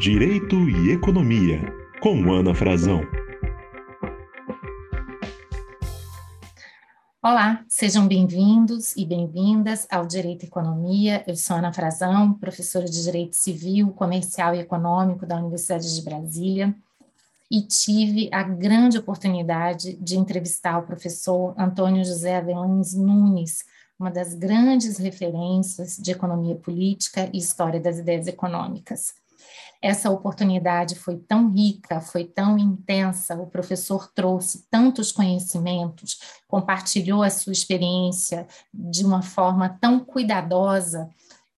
Direito e Economia, com Ana Frazão. Olá, sejam bem-vindos e bem-vindas ao Direito e Economia. Eu sou Ana Frazão, professora de Direito Civil, Comercial e Econômico da Universidade de Brasília, e tive a grande oportunidade de entrevistar o professor Antônio José Avelães Nunes, uma das grandes referências de economia política e história das ideias econômicas. Essa oportunidade foi tão rica, foi tão intensa, o professor trouxe tantos conhecimentos, compartilhou a sua experiência de uma forma tão cuidadosa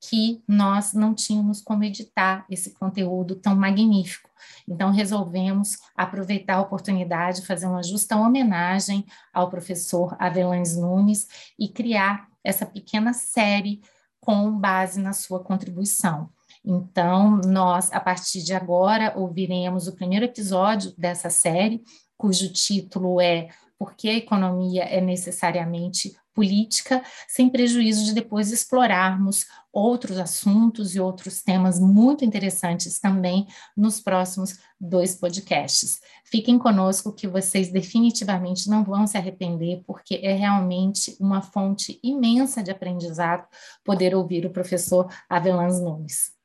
que nós não tínhamos como editar esse conteúdo tão magnífico. Então, resolvemos aproveitar a oportunidade, fazer uma justa homenagem ao professor Avelães Nunes e criar essa pequena série com base na sua contribuição. Então, nós, a partir de agora, ouviremos o primeiro episódio dessa série, cujo título é Por que a economia é necessariamente política, sem prejuízo de depois explorarmos outros assuntos e outros temas muito interessantes também nos próximos dois podcasts. Fiquem conosco que vocês definitivamente não vão se arrepender, porque é realmente uma fonte imensa de aprendizado poder ouvir o professor Avelãs Nunes.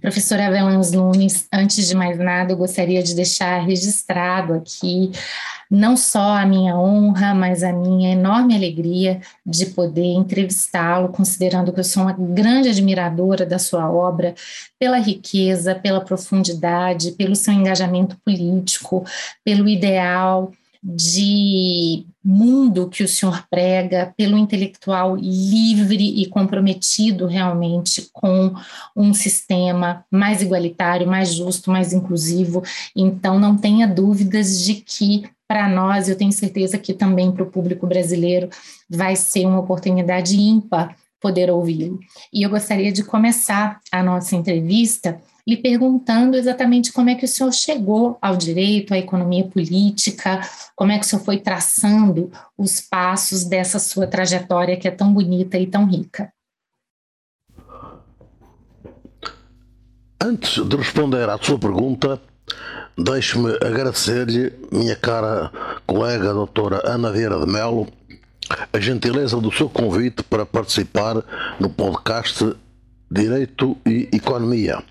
Professora Avelãs Nunes, antes de mais nada, eu gostaria de deixar registrado aqui não só a minha honra, mas a minha enorme alegria de poder entrevistá-lo, considerando que eu sou uma grande admiradora da sua obra, pela riqueza, pela profundidade, pelo seu engajamento político, pelo ideal de mundo que o senhor prega, pelo intelectual livre e comprometido realmente com um sistema mais igualitário, mais justo, mais inclusivo. Então, não tenha dúvidas de que para nós, eu tenho certeza que também para o público brasileiro vai ser uma oportunidade ímpar poder ouvi-lo. E eu gostaria de começar a nossa entrevista lhe perguntando exatamente como é que o senhor chegou ao direito, à economia política, como é que o senhor foi traçando os passos dessa sua trajetória que é tão bonita e tão rica. Antes de responder à sua pergunta, deixe-me agradecer-lhe, minha cara colega doutora Ana Vieira de Melo, a gentileza do seu convite para participar no podcast Direito e Economia.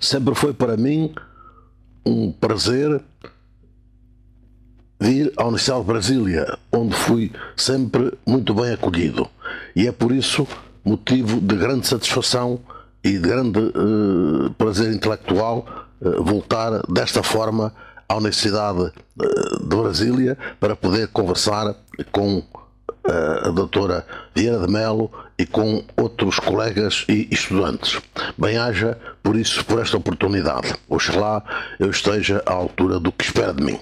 Sempre foi para mim um prazer vir à Universidade de Brasília, onde fui sempre muito bem acolhido. E é por isso motivo de grande satisfação e de grande uh, prazer intelectual uh, voltar desta forma à Universidade uh, de Brasília para poder conversar com a doutora Vieira de Melo e com outros colegas e estudantes. Bem-haja por isso, por esta oportunidade. Oxalá eu esteja à altura do que espera de mim.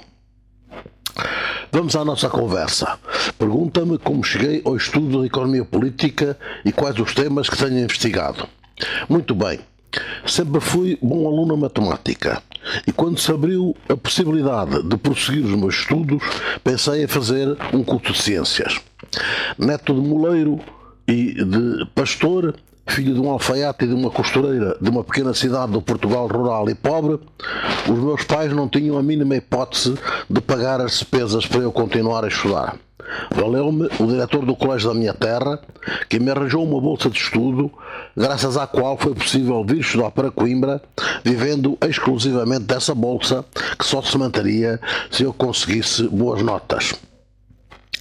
Vamos à nossa conversa. Pergunta-me como cheguei ao estudo da economia política e quais os temas que tenho investigado. Muito bem. Sempre fui bom aluno matemática e quando se abriu a possibilidade de prosseguir os meus estudos, pensei em fazer um curso de ciências. Neto de moleiro e de pastor, filho de um alfaiate e de uma costureira de uma pequena cidade do Portugal rural e pobre, os meus pais não tinham a mínima hipótese de pagar as despesas para eu continuar a estudar. Valeu-me o diretor do colégio da minha terra, que me arranjou uma bolsa de estudo, graças à qual foi possível vir estudar para Coimbra, vivendo exclusivamente dessa bolsa, que só se manteria se eu conseguisse boas notas.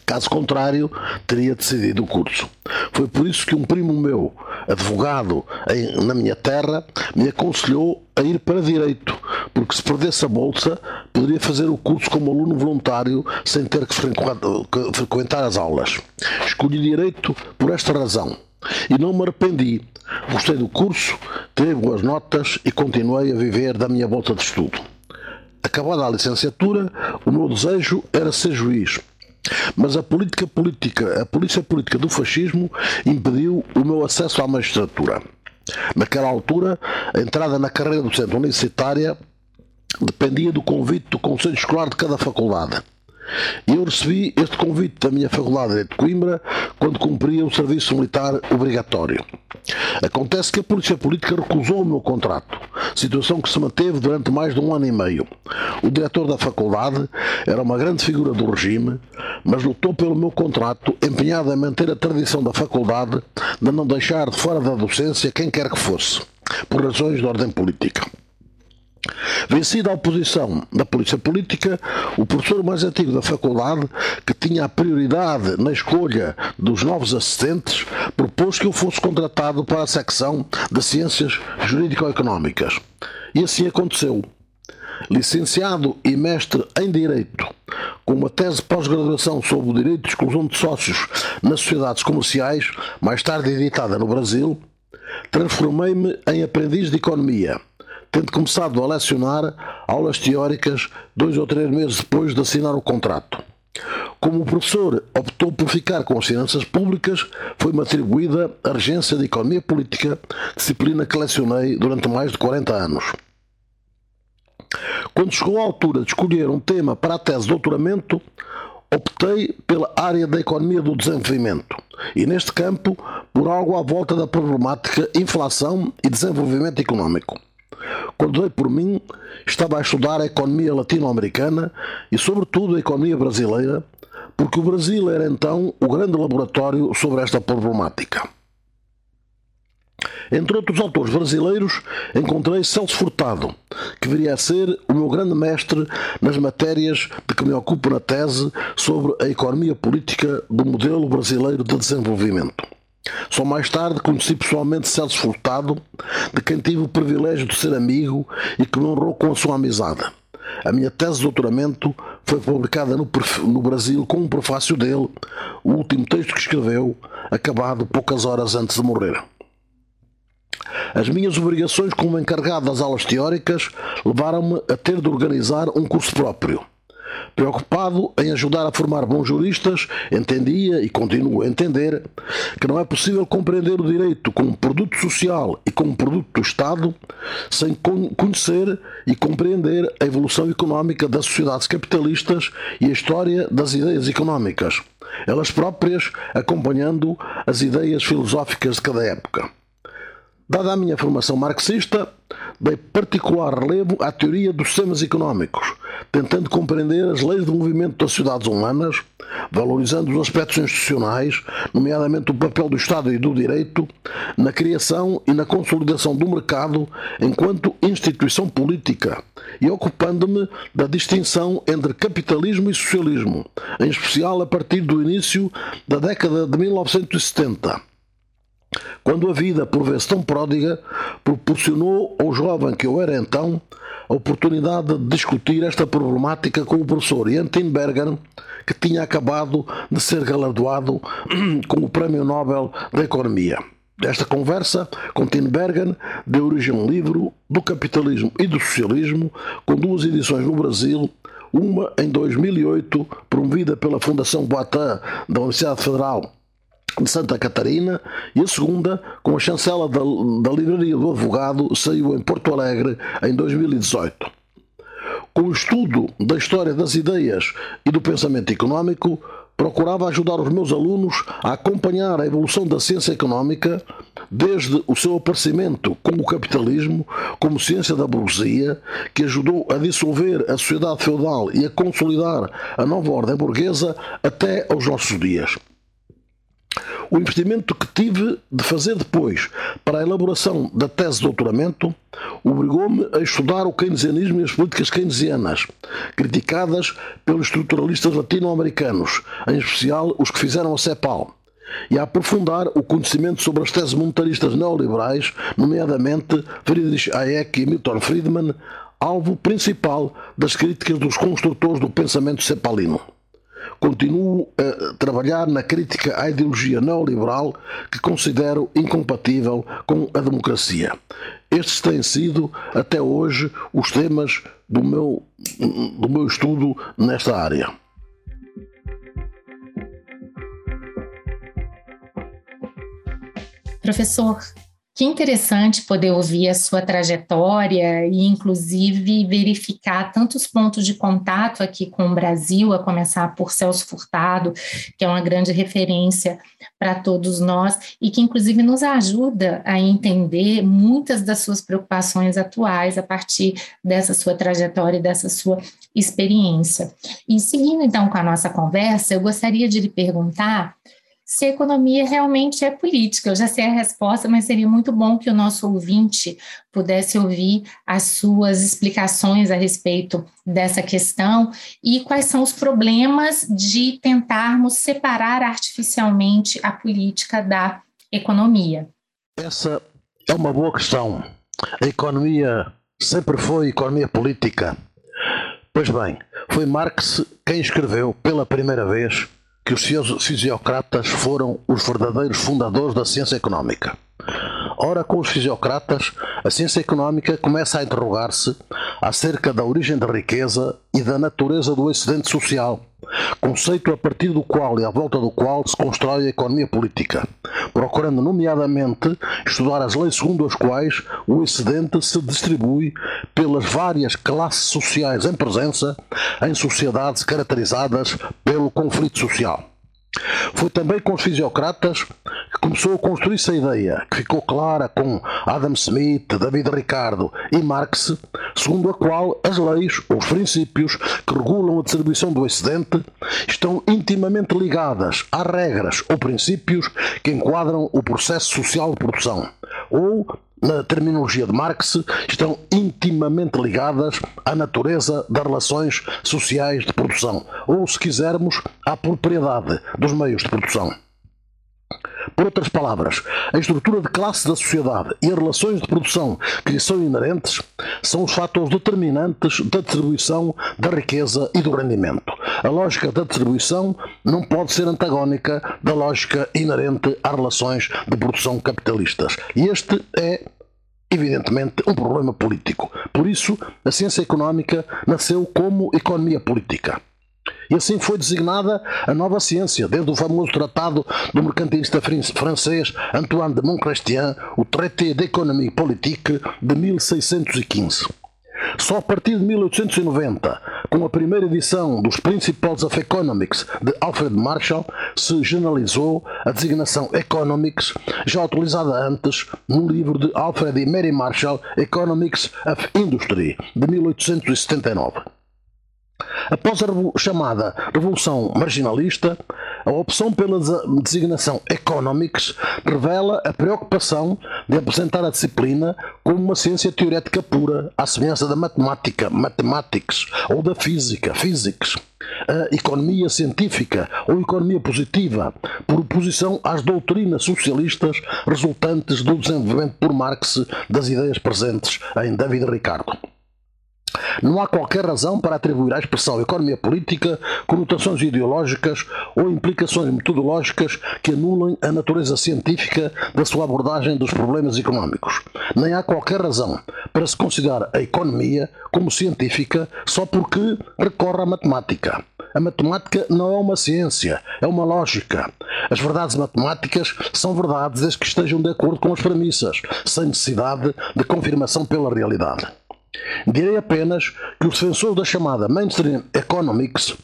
Caso contrário, teria decidido o curso. Foi por isso que um primo meu, advogado em, na minha terra, me aconselhou a ir para Direito, porque se perdesse a bolsa, poderia fazer o curso como aluno voluntário sem ter que frequentar as aulas. Escolhi Direito por esta razão e não me arrependi. Gostei do curso, tive boas notas e continuei a viver da minha bolsa de estudo. Acabada a licenciatura, o meu desejo era ser juiz mas a política política, a polícia política do fascismo impediu o meu acesso à magistratura. Naquela altura, a entrada na carreira docente universitária dependia do convite do Conselho Escolar de cada faculdade. Eu recebi este convite da minha Faculdade de Coimbra quando cumpria o serviço militar obrigatório. Acontece que a Polícia Política recusou o meu contrato, situação que se manteve durante mais de um ano e meio. O diretor da faculdade era uma grande figura do regime, mas lutou pelo meu contrato, empenhado em manter a tradição da faculdade de não deixar de fora da docência quem quer que fosse, por razões de ordem política. Vencida a oposição da polícia política, o professor mais antigo da faculdade, que tinha a prioridade na escolha dos novos assistentes, propôs que eu fosse contratado para a secção de Ciências Jurídico-Económicas. E assim aconteceu. Licenciado e mestre em Direito, com uma tese de pós-graduação sobre o direito de exclusão de sócios nas sociedades comerciais, mais tarde editada no Brasil, transformei-me em aprendiz de economia tendo começado a lecionar aulas teóricas dois ou três meses depois de assinar o contrato. Como o professor optou por ficar com as finanças públicas, foi-me atribuída a regência de Economia Política, disciplina que lecionei durante mais de 40 anos. Quando chegou a altura de escolher um tema para a tese de doutoramento, optei pela área da economia do desenvolvimento e, neste campo, por algo à volta da problemática inflação e desenvolvimento económico. Quando dei por mim, estava a estudar a economia latino-americana e, sobretudo, a economia brasileira, porque o Brasil era então o grande laboratório sobre esta problemática. Entre outros autores brasileiros, encontrei Celso Furtado, que viria a ser o meu grande mestre nas matérias de que me ocupo na tese sobre a economia política do modelo brasileiro de desenvolvimento. Só mais tarde conheci pessoalmente Celso Furtado, de quem tive o privilégio de ser amigo e que me honrou com a sua amizade. A minha tese de doutoramento foi publicada no, no, Brasil com um prefácio dele, o último texto que escreveu, acabado poucas horas antes de morrer. As minhas obrigações como encarregado das aulas teóricas levaram-me a ter de organizar um curso próprio. Preocupado em ajudar a formar bons juristas, entendia e continuo a entender que não é possível compreender o direito como produto social e como produto do Estado sem conhecer e compreender a evolução económica das sociedades capitalistas e a história das ideias económicas, elas próprias acompanhando as ideias filosóficas de cada época. Dada a minha formação marxista, dei particular relevo à teoria dos sistemas económicos, tentando compreender as leis do movimento das sociedades humanas, valorizando os aspectos institucionais, nomeadamente o papel do Estado e do direito, na criação e na consolidação do mercado enquanto instituição política, e ocupando-me da distinção entre capitalismo e socialismo, em especial a partir do início da década de 1970 quando a vida, por vezes tão pródiga, proporcionou ao jovem que eu era então a oportunidade de discutir esta problemática com o professor Ian Tinbergen, que tinha acabado de ser galardoado com o Prémio Nobel da Economia. Esta conversa com Tinbergen deu origem a um livro do capitalismo e do socialismo, com duas edições no Brasil, uma em 2008, promovida pela Fundação Boatá da Universidade Federal de Santa Catarina e a segunda, com a chancela da, da Livraria do Advogado, saiu em Porto Alegre em 2018. Com o estudo da história das ideias e do pensamento económico, procurava ajudar os meus alunos a acompanhar a evolução da ciência económica desde o seu aparecimento com o capitalismo como ciência da burguesia, que ajudou a dissolver a sociedade feudal e a consolidar a nova ordem burguesa até aos nossos dias. O investimento que tive de fazer depois para a elaboração da tese de doutoramento obrigou-me a estudar o keynesianismo e as políticas keynesianas, criticadas pelos estruturalistas latino-americanos, em especial os que fizeram a CEPAL, e a aprofundar o conhecimento sobre as teses monetaristas neoliberais, nomeadamente Friedrich Hayek e Milton Friedman, alvo principal das críticas dos construtores do pensamento cepalino continuo a trabalhar na crítica à ideologia neoliberal que considero incompatível com a democracia. Estes têm sido, até hoje, os temas do meu, do meu estudo nesta área. Professor, Que interessante poder ouvir a sua trajetória e, inclusive, verificar tantos pontos de contato aqui com o Brasil, a começar por Celso Furtado, que é uma grande referência para todos nós e que, inclusive, nos ajuda a entender muitas das suas preocupações atuais a partir dessa sua trajetória e dessa sua experiência. E seguindo, então, com a nossa conversa, eu gostaria de lhe perguntar se economia realmente é política. Eu já sei a resposta, mas seria muito bom que o nosso ouvinte pudesse ouvir as suas explicações a respeito dessa questão e quais são os problemas de tentarmos separar artificialmente a política da economia. Essa é uma boa questão. A economia sempre foi economia política. Pois bem, foi Marx quem escreveu pela primeira vez que os fisiocratas foram os verdadeiros fundadores da ciência económica. Ora, com os fisiocratas, a ciência económica começa a interrogar-se acerca da origem da riqueza e da natureza do excedente social, conceito a partir do qual e à volta do qual se constrói a economia política, procurando nomeadamente estudar as leis segundo as quais o excedente se distribui pelas várias classes sociais em presença em sociedades caracterizadas pelo conflito social. Foi também com os fisiocratas que começou a construir-se a ideia, que ficou clara com Adam Smith, David Ricardo e Marx, segundo a qual as leis, os princípios que regulam a distribuição do excedente, estão intimamente ligadas às regras ou princípios que enquadram o processo social de produção, ou na terminologia de Marx, estão intimamente ligadas à natureza das relações sociais de produção, ou, se quisermos, à propriedade dos meios de produção. Por outras palavras, a estrutura de classe da sociedade e as relações de produção que lhe são inerentes são os fatores determinantes da distribuição da riqueza e do rendimento. A lógica da distribuição não pode ser antagónica da lógica inerente às relações de produção capitalistas. E este é evidentemente, um problema político. Por isso, a ciência económica nasceu como economia política. E assim foi designada a nova ciência, desde o famoso tratado do mercantilista francês Antoine de Montchrestien, o Traité d'économie politique de 1615. Só a partir de 1890, com a primeira edição dos Principles of Economics de Alfred Marshall, se generalizou a designação Economics, já utilizada antes no livro de Alfred e Mary Marshall, Economics of Industry, de 1879. Após a chamada Revolução Marginalista, a opção pela designação Economics revela a preocupação de apresentar a disciplina como uma ciência teorética pura, à semelhança da matemática, Mathematics, ou da física, Physics. A economia científica ou economia positiva, por oposição às doutrinas socialistas resultantes do desenvolvimento por Marx das ideias presentes em David Ricardo. Não há qualquer razão para atribuir à expressão economia política conotações ideológicas ou implicações metodológicas que anulem a natureza científica da sua abordagem dos problemas económicos. Nem há qualquer razão para se considerar a economia como científica só porque recorre à matemática. A matemática não é uma ciência, é uma lógica. As verdades matemáticas são verdades desde que estejam de acordo com as premissas, sem necessidade de confirmação pela realidade. Direi apenas que os defensores da chamada mainstream economics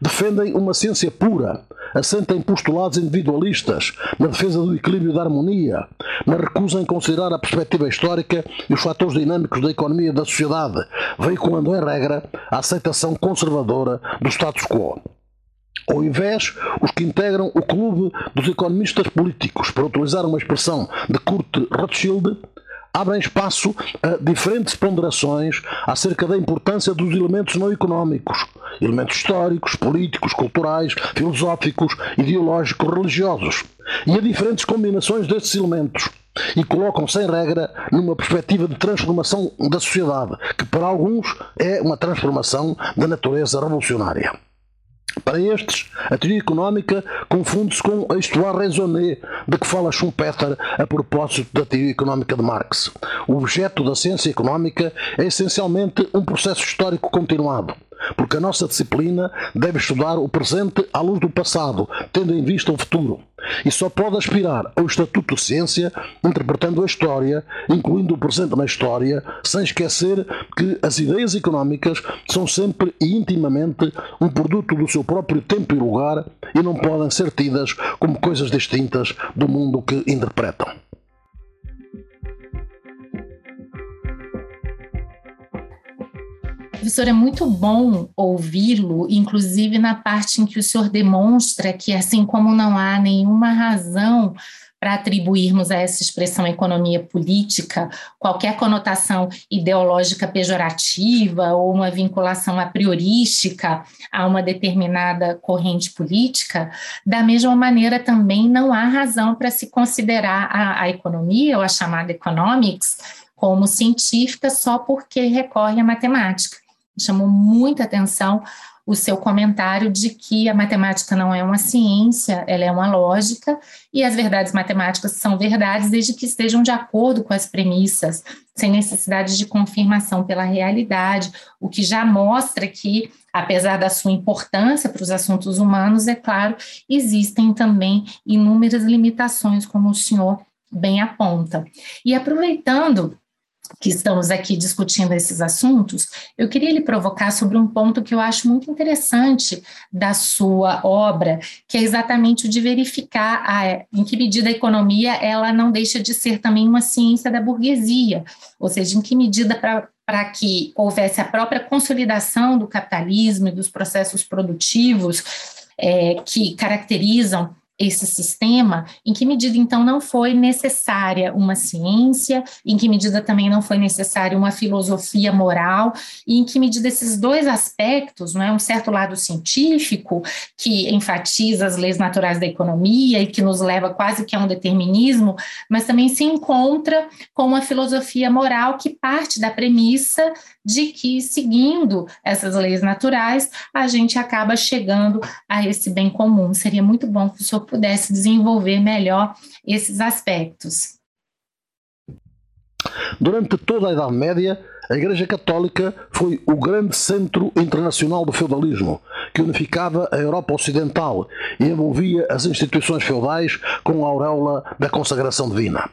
defendem uma ciência pura, assenta em postulados individualistas, na defesa do equilíbrio e da harmonia, na recusa em considerar a perspectiva histórica e os fatores dinâmicos da economia e da sociedade, veiculando em regra a aceitação conservadora do status quo. Ao invés, os que integram o clube dos economistas políticos, para utilizar uma expressão de Kurt Rothschild, abrem espaço a diferentes ponderações acerca da importância dos elementos não económicos, elementos históricos, políticos, culturais, filosóficos, ideológicos, religiosos, e a diferentes combinações destes elementos. E colocam sem regra numa perspectiva de transformação da sociedade, que para alguns é uma transformação da natureza revolucionária. Para estes, a teoria económica confunde-se com a histoire raisonnée de que fala Schumpeter a propósito da teoria económica de Marx. O objeto da ciência económica é essencialmente um processo histórico continuado, porque a nossa disciplina deve estudar o presente à luz do passado, tendo em vista o futuro. e só pode aspirar ao estatuto de ciência interpretando a história, incluindo o presente na história, sem esquecer que as ideias económicas são sempre e intimamente um produto do seu próprio tempo e lugar e não podem ser tidas como coisas distintas do mundo que interpretam. Professor, é muito bom ouvi-lo, inclusive na parte em que o senhor demonstra que, assim como não há nenhuma razão para atribuirmos a essa expressão economia política qualquer conotação ideológica pejorativa ou uma vinculação a priorística a uma determinada corrente política, da mesma maneira também não há razão para se considerar a, a economia ou a chamada economics como científica só porque recorre à matemática chamou muita atenção o seu comentário de que a matemática não é uma ciência, ela é uma lógica, e as verdades matemáticas são verdades desde que estejam de acordo com as premissas, sem necessidade de confirmação pela realidade, o que já mostra que, apesar da sua importância para os assuntos humanos, é claro, existem também inúmeras limitações, como o senhor bem aponta. E aproveitando que estamos aqui discutindo esses assuntos, eu queria lhe provocar sobre um ponto que eu acho muito interessante da sua obra, que é exatamente o de verificar a, em que medida a economia ela não deixa de ser também uma ciência da burguesia, ou seja, em que medida para para que houvesse a própria consolidação do capitalismo e dos processos produtivos é, que caracterizam esse sistema, em que medida então não foi necessária uma ciência, em que medida também não foi necessária uma filosofia moral, e em que medida esses dois aspectos, não é um certo lado científico que enfatiza as leis naturais da economia e que nos leva quase que a um determinismo, mas também se encontra com uma filosofia moral que parte da premissa de que, seguindo essas leis naturais, a gente acaba chegando a esse bem comum. Seria muito bom que o senhor pudesse desenvolver melhor esses aspectos. Durante toda a Idade Média, a Igreja Católica foi o grande centro internacional do feudalismo, que unificava a Europa Ocidental e envolvia as instituições feudais com a auréola da consagração divina.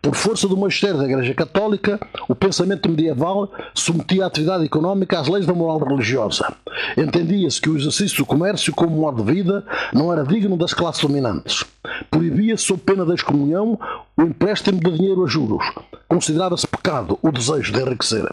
Por força do magistério da Igreja Católica, o pensamento medieval submetia a atividade económica às leis da moral religiosa. Entendia-se que o exercício do comércio como modo de vida não era digno das classes dominantes. Proibia-se, sob pena da excomunhão, o empréstimo de dinheiro a juros. Considerava-se pecado o desejo de enriquecer.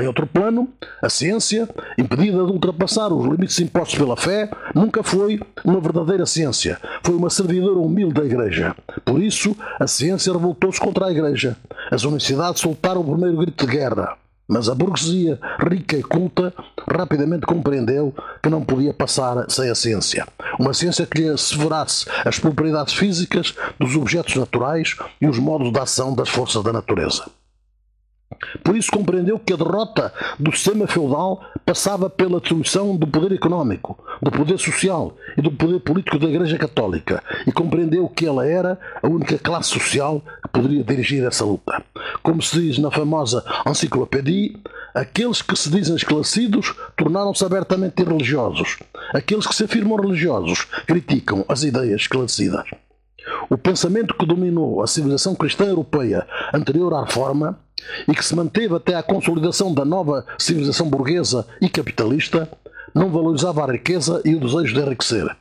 Em outro plano, a ciência, impedida de ultrapassar os limites impostos pela fé, nunca foi uma verdadeira ciência. Foi uma servidora humilde da Igreja. Por isso, a ciência revoltou-se contra a Igreja. As universidades soltaram o primeiro grito de guerra. Mas a burguesia, rica e culta, rapidamente compreendeu que não podia passar sem a ciência. Uma ciência que lhe asseverasse as propriedades físicas dos objetos naturais e os modos de ação das forças da natureza. Por isso compreendeu que a derrota do sistema feudal passava pela destruição do poder económico, do poder social e do poder político da Igreja Católica e compreendeu que ela era a única classe social que poderia dirigir essa luta. Como se diz na famosa enciclopédia, aqueles que se dizem esclarecidos tornaram-se abertamente religiosos. Aqueles que se afirmam religiosos criticam as ideias esclarecidas. O pensamento que dominou a civilização cristã europeia anterior à reforma e que se manteve até à consolidação da nova civilização burguesa e capitalista, não valorizava a riqueza e o desejo de enriquecer.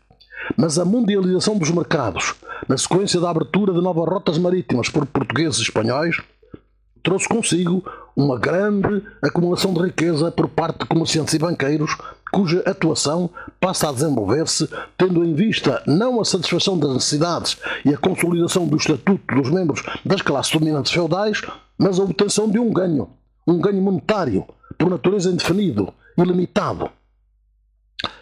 Mas a mundialização dos mercados, na sequência da abertura de novas rotas marítimas por portugueses e espanhóis, trouxe consigo uma grande acumulação de riqueza por parte de comerciantes e banqueiros, cuja atuação passa a desenvolver-se tendo em vista não a satisfação das necessidades e a consolidação do estatuto dos membros das classes dominantes feudais, mas a obtenção de um ganho, um ganho monetário, por natureza indefinido, ilimitado.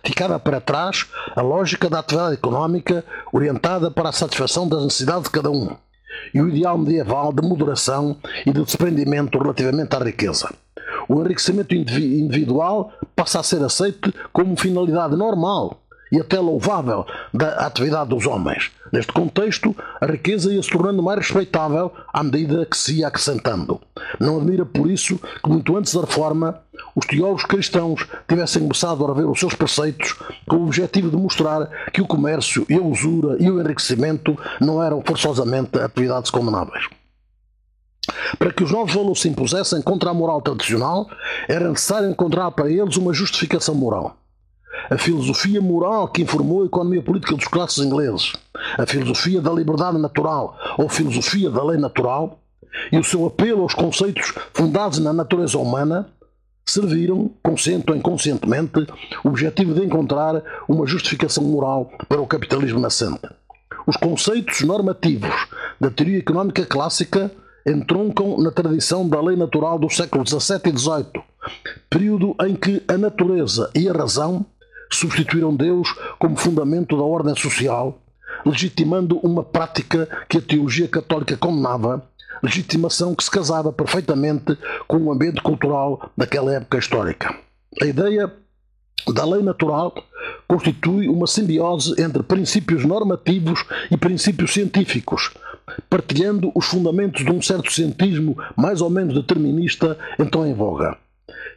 Ficava para trás a lógica da atividade económica orientada para a satisfação das necessidades de cada um e o ideal medieval de moderação e de desprendimento relativamente à riqueza. O enriquecimento individual passa a ser aceito como finalidade normal e até louvável da atividade dos homens. Neste contexto, a riqueza ia se tornando mais respeitável à medida que se ia acrescentando. Não admira por isso que, muito antes da reforma, os teólogos cristãos tivessem começado a rever os seus preceitos com o objetivo de mostrar que o comércio e a usura e o enriquecimento não eram forçosamente atividades condenáveis. Para que os novos valores se impusessem contra a moral tradicional, era necessário encontrar para eles uma justificação moral a filosofia moral que informou a economia política dos classes ingleses, a filosofia da liberdade natural ou filosofia da lei natural, e o seu apelo aos conceitos fundados na natureza humana, serviram, consciente ou inconscientemente, o objetivo de encontrar uma justificação moral para o capitalismo nascente. Os conceitos normativos da teoria económica clássica entroncam na tradição da lei natural do século XVII e XVIII, período em que a natureza e a razão substituíram Deus como fundamento da ordem social, legitimando uma prática que a teologia católica condenava, legitimação que se casava perfeitamente com o ambiente cultural daquela época histórica. A ideia da lei natural constitui uma simbiose entre princípios normativos e princípios científicos, partilhando os fundamentos de um certo cientismo mais ou menos determinista então em voga.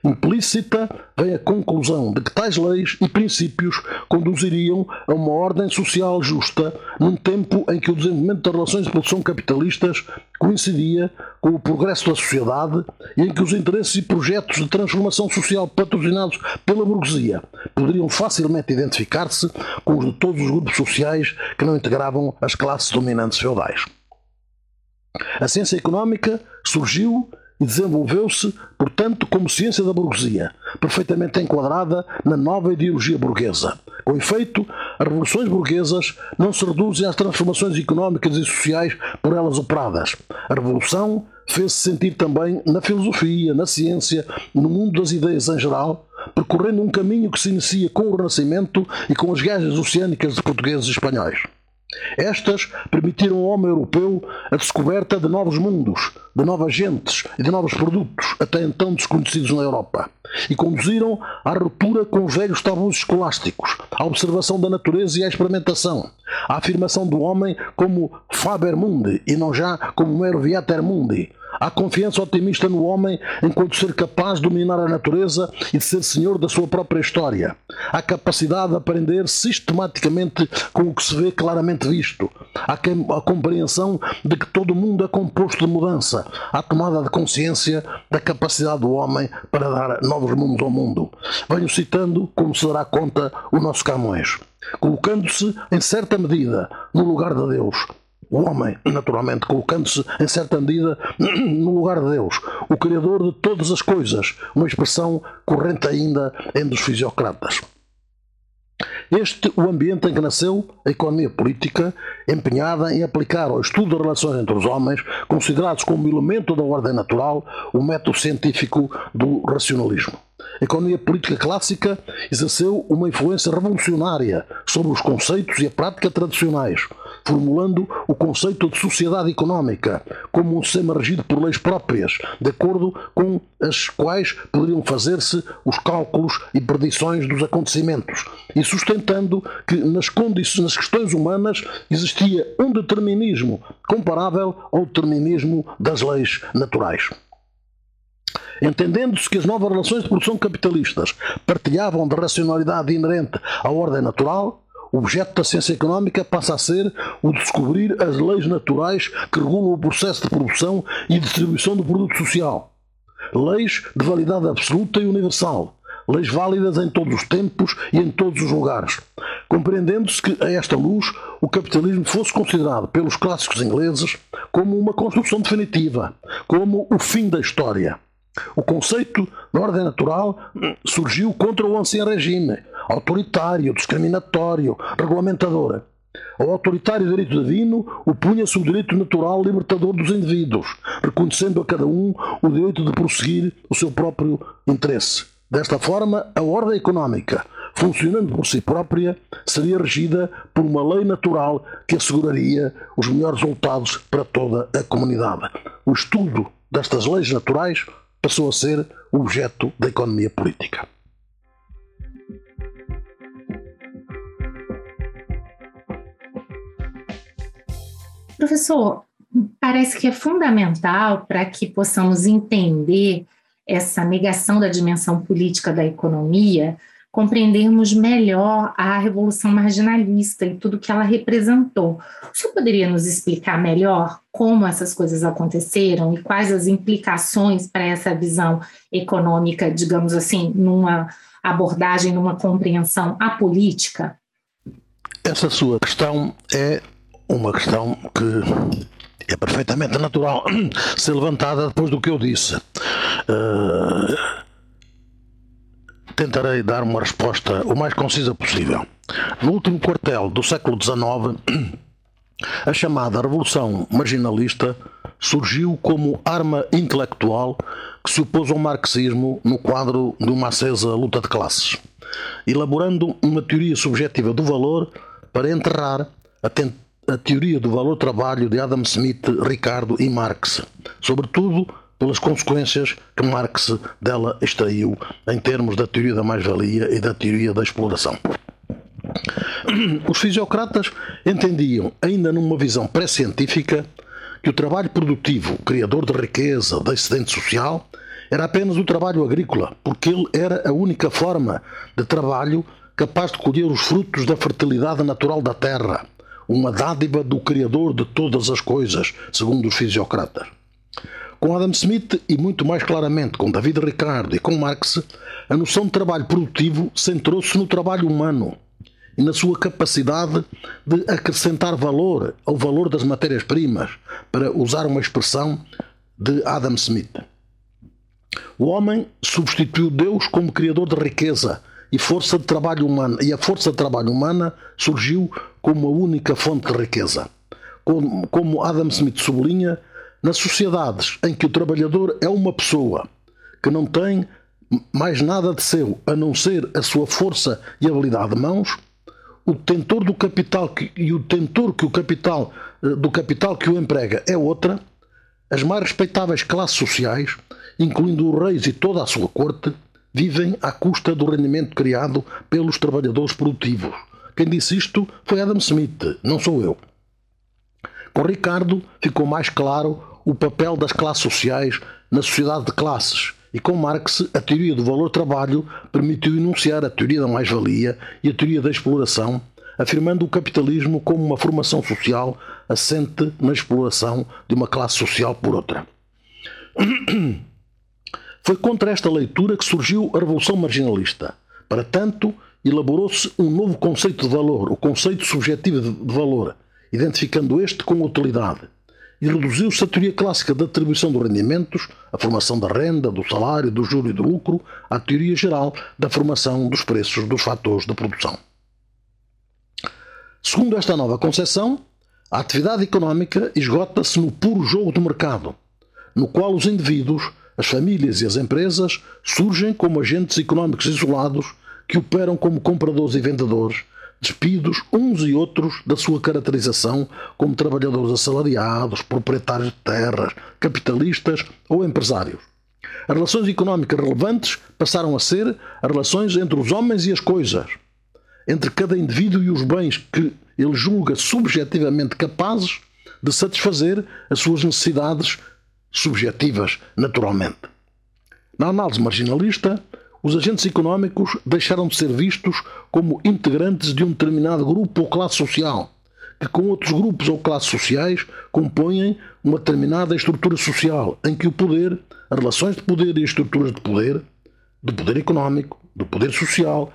Implícita vem a conclusão de que tais leis e princípios conduziriam a uma ordem social justa num tempo em que o desenvolvimento das relações de produção capitalistas coincidia com o progresso da sociedade e em que os interesses e projetos de transformação social patrocinados pela burguesia poderiam facilmente identificar-se com os de todos os grupos sociais que não integravam as classes dominantes feudais. A ciência económica surgiu e desenvolveu-se, portanto, como ciência da burguesia, perfeitamente enquadrada na nova ideologia burguesa. Com efeito, as revoluções burguesas não se reduzem às transformações económicas e sociais por elas operadas. A revolução fez-se sentir também na filosofia, na ciência, no mundo das ideias em geral, percorrendo um caminho que se inicia com o Renascimento e com as viagens oceânicas de portugueses e espanhóis. Estas permitiram ao homem europeu a descoberta de novos mundos, de novas gentes e de novos produtos, até então desconhecidos na Europa, e conduziram à ruptura com os velhos tabus escolásticos, à observação da natureza e à experimentação, à afirmação do homem como Faber Mundi e não já como mero Viater Mundi, Há confiança otimista no homem enquanto ser capaz de dominar a natureza e de ser senhor da sua própria história. Há capacidade de aprender sistematicamente com o que se vê claramente visto. Há a compreensão de que todo o mundo é composto de mudança. Há tomada de consciência da capacidade do homem para dar novos mundos ao mundo. Venho citando, como se dará conta, o nosso Camões colocando-se, em certa medida, no lugar de Deus, o homem, naturalmente, colocando-se em certa medida no lugar de Deus, o Criador de todas as coisas, uma expressão corrente ainda entre os fisiocratas. Este o ambiente em que nasceu a economia política, empenhada em aplicar ao estudo das relações entre os homens, considerados como elemento da ordem natural, o método científico do racionalismo. Economia política clássica exerceu uma influência revolucionária sobre os conceitos e a prática tradicionais, formulando o conceito de sociedade económica como um sistema regido por leis próprias, de acordo com as quais poderiam fazer-se os cálculos e predições dos acontecimentos, e sustentando que nas, nas questões humanas existia um determinismo comparável ao determinismo das leis naturais. Entendendo-se que as novas relações de produção capitalistas partilhavam da racionalidade inerente à ordem natural, o objeto da ciência económica passa a ser o descobrir as leis naturais que regulam o processo de produção e distribuição do produto social. Leis de validade absoluta e universal. Leis válidas em todos os tempos e em todos os lugares. Compreendendo-se que, a esta luz, o capitalismo fosse considerado pelos clássicos ingleses como uma construção definitiva, como o fim da história. O conceito de ordem natural surgiu contra o ancião regime, autoritário, discriminatório, regulamentador. Ao autoritário direito divino opunha-se o direito natural libertador dos indivíduos, reconhecendo a cada um o direito de prosseguir o seu próprio interesse. Desta forma, a ordem económica, funcionando por si própria, seria regida por uma lei natural que asseguraria os melhores resultados para toda a comunidade. O estudo destas leis naturais passou a ser objeto da economia política. Professor, parece que é fundamental para que possamos entender essa negação da dimensão política da economia, compreendermos melhor a revolução marginalista e tudo que ela representou. O senhor poderia nos explicar melhor como essas coisas aconteceram e quais as implicações para essa visão econômica, digamos assim, numa abordagem, numa compreensão apolítica? Essa sua questão é uma questão que é perfeitamente natural ser levantada depois do que eu disse. Uh, tentarei dar uma resposta o mais concisa possível. No último quartel do século XIX, a chamada Revolução Marginalista surgiu como arma intelectual que se opôs ao marxismo no quadro de uma acesa luta de classes, elaborando uma teoria subjetiva do valor para enterrar a, a teoria do valor-trabalho de Adam Smith, Ricardo e Marx, sobretudo pelas consequências que Marx dela extraiu em termos da teoria da mais-valia e da teoria da exploração. Os fisiocratas entendiam, ainda numa visão pré-científica, que o trabalho produtivo, criador de riqueza, de excedente social, era apenas o trabalho agrícola, porque ele era a única forma de trabalho capaz de colher os frutos da fertilidade natural da terra, uma dádiva do Criador de todas as coisas, segundo os fisiocratas. Com Adam Smith e muito mais claramente com David Ricardo e com Marx, a noção de trabalho produtivo centrou-se no trabalho humano e na sua capacidade de acrescentar valor ao valor das matérias-primas, para usar uma expressão de Adam Smith. O homem substituiu Deus como criador de riqueza e força de trabalho humana, e a força de trabalho humana surgiu como a única fonte de riqueza. Como, como Adam Smith sublinha, nas sociedades em que o trabalhador é uma pessoa que não tem mais nada de seu a não ser a sua força e habilidade de mãos, o detentor do capital que, e o detentor que o capital eh, do capital que o emprega é outra, as mais respeitáveis classes sociais, incluindo os reis e toda a sua corte, vivem à custa do rendimento criado pelos trabalhadores produtivos. Quem disse isto foi Adam Smith, não sou eu. Com Ricardo ficou mais claro o papel das classes sociais na sociedade de classes, e com Marx a teoria do valor-trabalho permitiu enunciar a teoria da mais-valia e a teoria da exploração, afirmando o capitalismo como uma formação social assente na exploração de uma classe social por outra. Foi contra esta leitura que surgiu a Revolução Marginalista. Para tanto, elaborou-se um novo conceito de valor, o conceito subjetivo de valor, identificando este com utilidade e reduziu-se a teoria clássica da atribuição dos rendimentos, a formação da renda, do salário, do juro e do lucro, à teoria geral da formação dos preços dos fatores de produção. Segundo esta nova concepção, a atividade económica esgota-se no puro jogo do mercado, no qual os indivíduos, as famílias e as empresas surgem como agentes económicos isolados que operam como compradores e vendedores, despidos uns e outros da sua caracterização como trabalhadores assalariados, proprietários de terras, capitalistas ou empresários. As relações económicas relevantes passaram a ser as relações entre os homens e as coisas, entre cada indivíduo e os bens que ele julga subjetivamente capazes de satisfazer as suas necessidades subjetivas, naturalmente. Na análise marginalista, os agentes económicos deixaram de ser vistos como integrantes de um determinado grupo ou classe social, que com outros grupos ou classes sociais compõem uma determinada estrutura social, em que o poder, as relações de poder e as estruturas de poder, do poder económico, do poder social,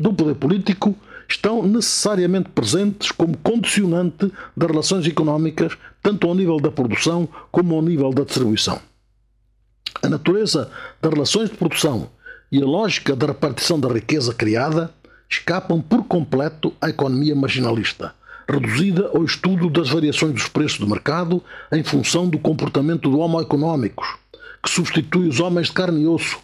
do poder político, estão necessariamente presentes como condicionante das relações económicas, tanto ao nível da produção como ao nível da distribuição. A natureza das relações de produção e a lógica da repartição da riqueza criada escapam por completo à economia marginalista, reduzida ao estudo das variações dos preços do mercado em função do comportamento do homo económicos, que substitui os homens de carne e osso,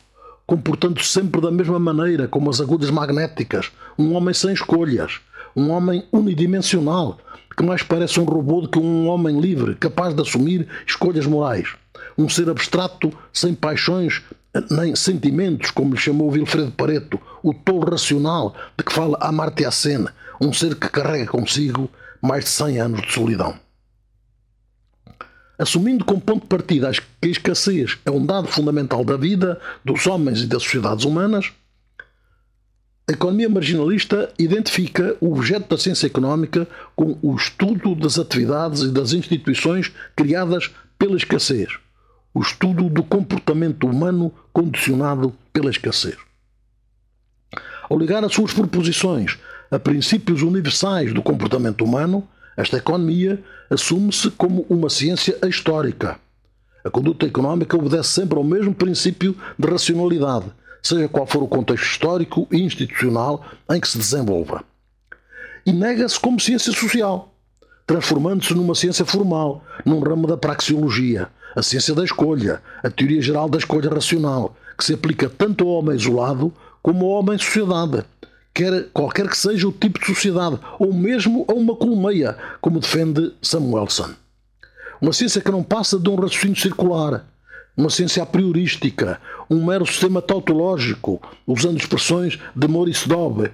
comportando-se sempre da mesma maneira, como as agulhas magnéticas, um homem sem escolhas, um homem unidimensional, que mais parece um robô do que um homem livre, capaz de assumir escolhas morais. Um ser abstrato, sem paixões nem sentimentos, como lhe chamou Wilfredo Pareto, o tolo racional de que fala Amartya Sen, um ser que carrega consigo mais de 100 anos de solidão. assumindo como ponto de partida que a escassez é um dado fundamental da vida dos homens e das sociedades humanas, a economia marginalista identifica o objeto da ciência económica com o estudo das atividades e das instituições criadas pela escassez, o estudo do comportamento humano condicionado pela escassez. Ao ligar as suas proposições a princípios universais do comportamento humano, esta economia assume-se como uma ciência histórica. A conduta económica obedece sempre ao mesmo princípio de racionalidade, seja qual for o contexto histórico e institucional em que se desenvolva. E nega-se como ciência social, transformando-se numa ciência formal, num ramo da praxeologia, a ciência da escolha, a teoria geral da escolha racional, que se aplica tanto ao homem isolado como ao homem-sociedade quer qualquer que seja o tipo de sociedade, ou mesmo a uma colmeia, como defende Samuelson. Uma ciência que não passa de um raciocínio circular, uma ciência a priorística, um mero sistema tautológico, usando expressões de Maurice Dobb,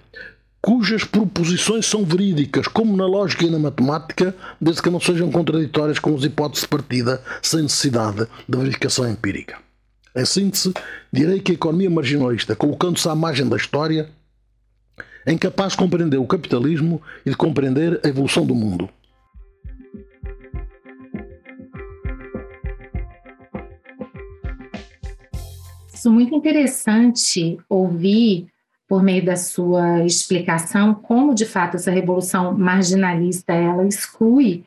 cujas proposições são verídicas, como na lógica e na matemática, desde que não sejam contraditórias com as hipóteses de partida, sem necessidade de verificação empírica. Em síntese, direi que a economia marginalista, colocando-se à margem da história, é incapaz de compreender o capitalismo e de compreender a evolução do mundo. Isso é muito interessante ouvir, por meio da sua explicação, como de fato essa revolução marginalista ela exclui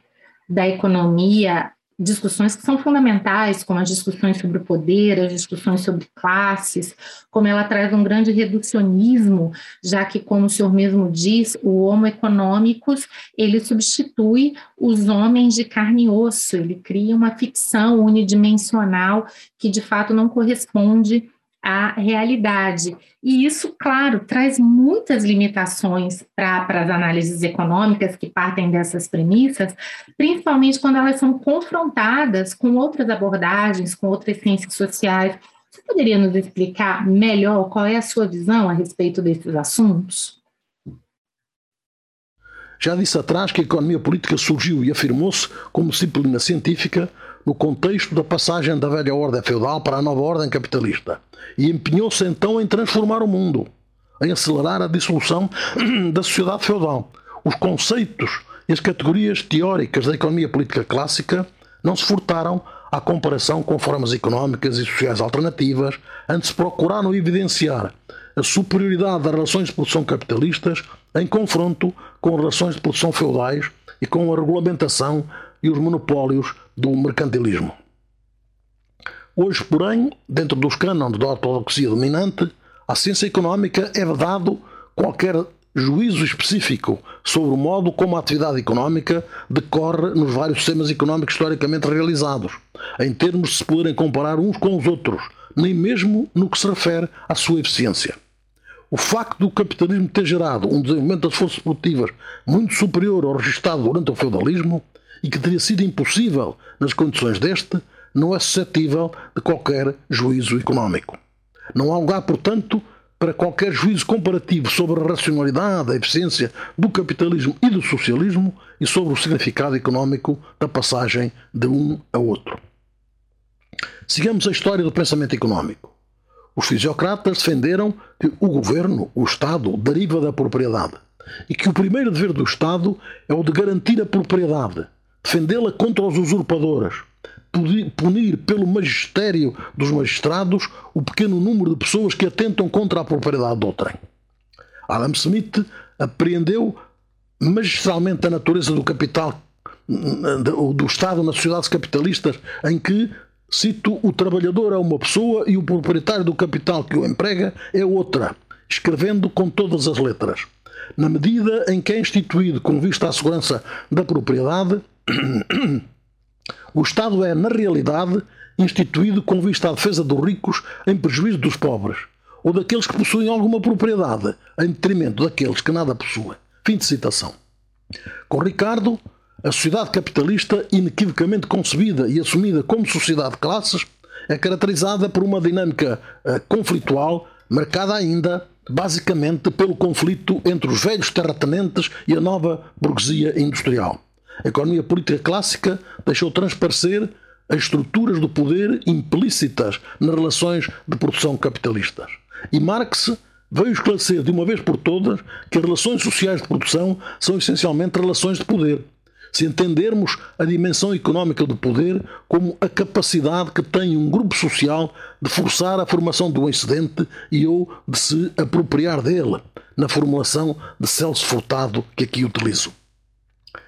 da economia discussões que são fundamentais, como as discussões sobre o poder, as discussões sobre classes, como ela traz um grande reducionismo, já que, como o senhor mesmo diz, o homo econômicos, ele substitui os homens de carne e osso, ele cria uma ficção unidimensional que, de fato, não corresponde a realidade. E isso, claro, traz muitas limitações para as análises econômicas que partem dessas premissas, principalmente quando elas são confrontadas com outras abordagens, com outras ciências sociais. Você poderia nos explicar melhor qual é a sua visão a respeito desses assuntos? Já disse atrás que a economia política surgiu e afirmou-se como disciplina científica no contexto da passagem da velha ordem feudal para a nova ordem capitalista, e empenhou-se então em transformar o mundo, em acelerar a dissolução da sociedade feudal. Os conceitos e as categorias teóricas da economia política clássica não se furtaram à comparação com formas económicas e sociais alternativas, antes procuraram evidenciar a superioridade das relações de produção capitalistas em confronto com relações de produção feudais e com a regulamentação e os monopólios do mercantilismo. Hoje, porém, dentro dos cânones da ortodoxia dominante, à ciência económica é vedado qualquer juízo específico sobre o modo como a atividade económica decorre nos vários sistemas económicos historicamente realizados, em termos de se poderem comparar uns com os outros, nem mesmo no que se refere à sua eficiência. O facto do capitalismo ter gerado um desenvolvimento das forças produtivas muito superior ao registrado durante o feudalismo e que teria sido impossível nas condições deste, não é suscetível de qualquer juízo económico. Não há lugar, portanto, para qualquer juízo comparativo sobre a racionalidade, a eficiência do capitalismo e do socialismo e sobre o significado económico da passagem de um a outro. Sigamos a história do pensamento económico. Os fisiocratas defenderam que o governo, o Estado, deriva da propriedade e que o primeiro dever do Estado é o de garantir a propriedade, defendê-la contra os usurpadores, punir pelo magistério dos magistrados o pequeno número de pessoas que atentam contra a propriedade do outrem. Adam Smith apreendeu magistralmente a natureza do capital do Estado nas sociedades capitalistas em que, cito, o trabalhador é uma pessoa e o proprietário do capital que o emprega é outra, escrevendo com todas as letras. Na medida em que é instituído com vista à segurança da propriedade, o Estado é, na realidade, instituído com vista à defesa dos ricos em prejuízo dos pobres, ou daqueles que possuem alguma propriedade, em detrimento daqueles que nada possuem. Fim de citação. Com Ricardo, a sociedade capitalista, inequivocamente concebida e assumida como sociedade de classes, é caracterizada por uma dinâmica uh, conflitual marcada ainda basicamente pelo conflito entre os velhos terratenentes e a nova burguesia industrial. A economia política clássica deixou transparecer as estruturas do poder implícitas nas relações de produção capitalistas. E Marx veio esclarecer de uma vez por todas que as relações sociais de produção são essencialmente relações de poder. Se entendermos a dimensão económica do poder como a capacidade que tem um grupo social de forçar a formação um excedente e ou de se apropriar dele, na formulação de Celso Furtado que aqui utilizo.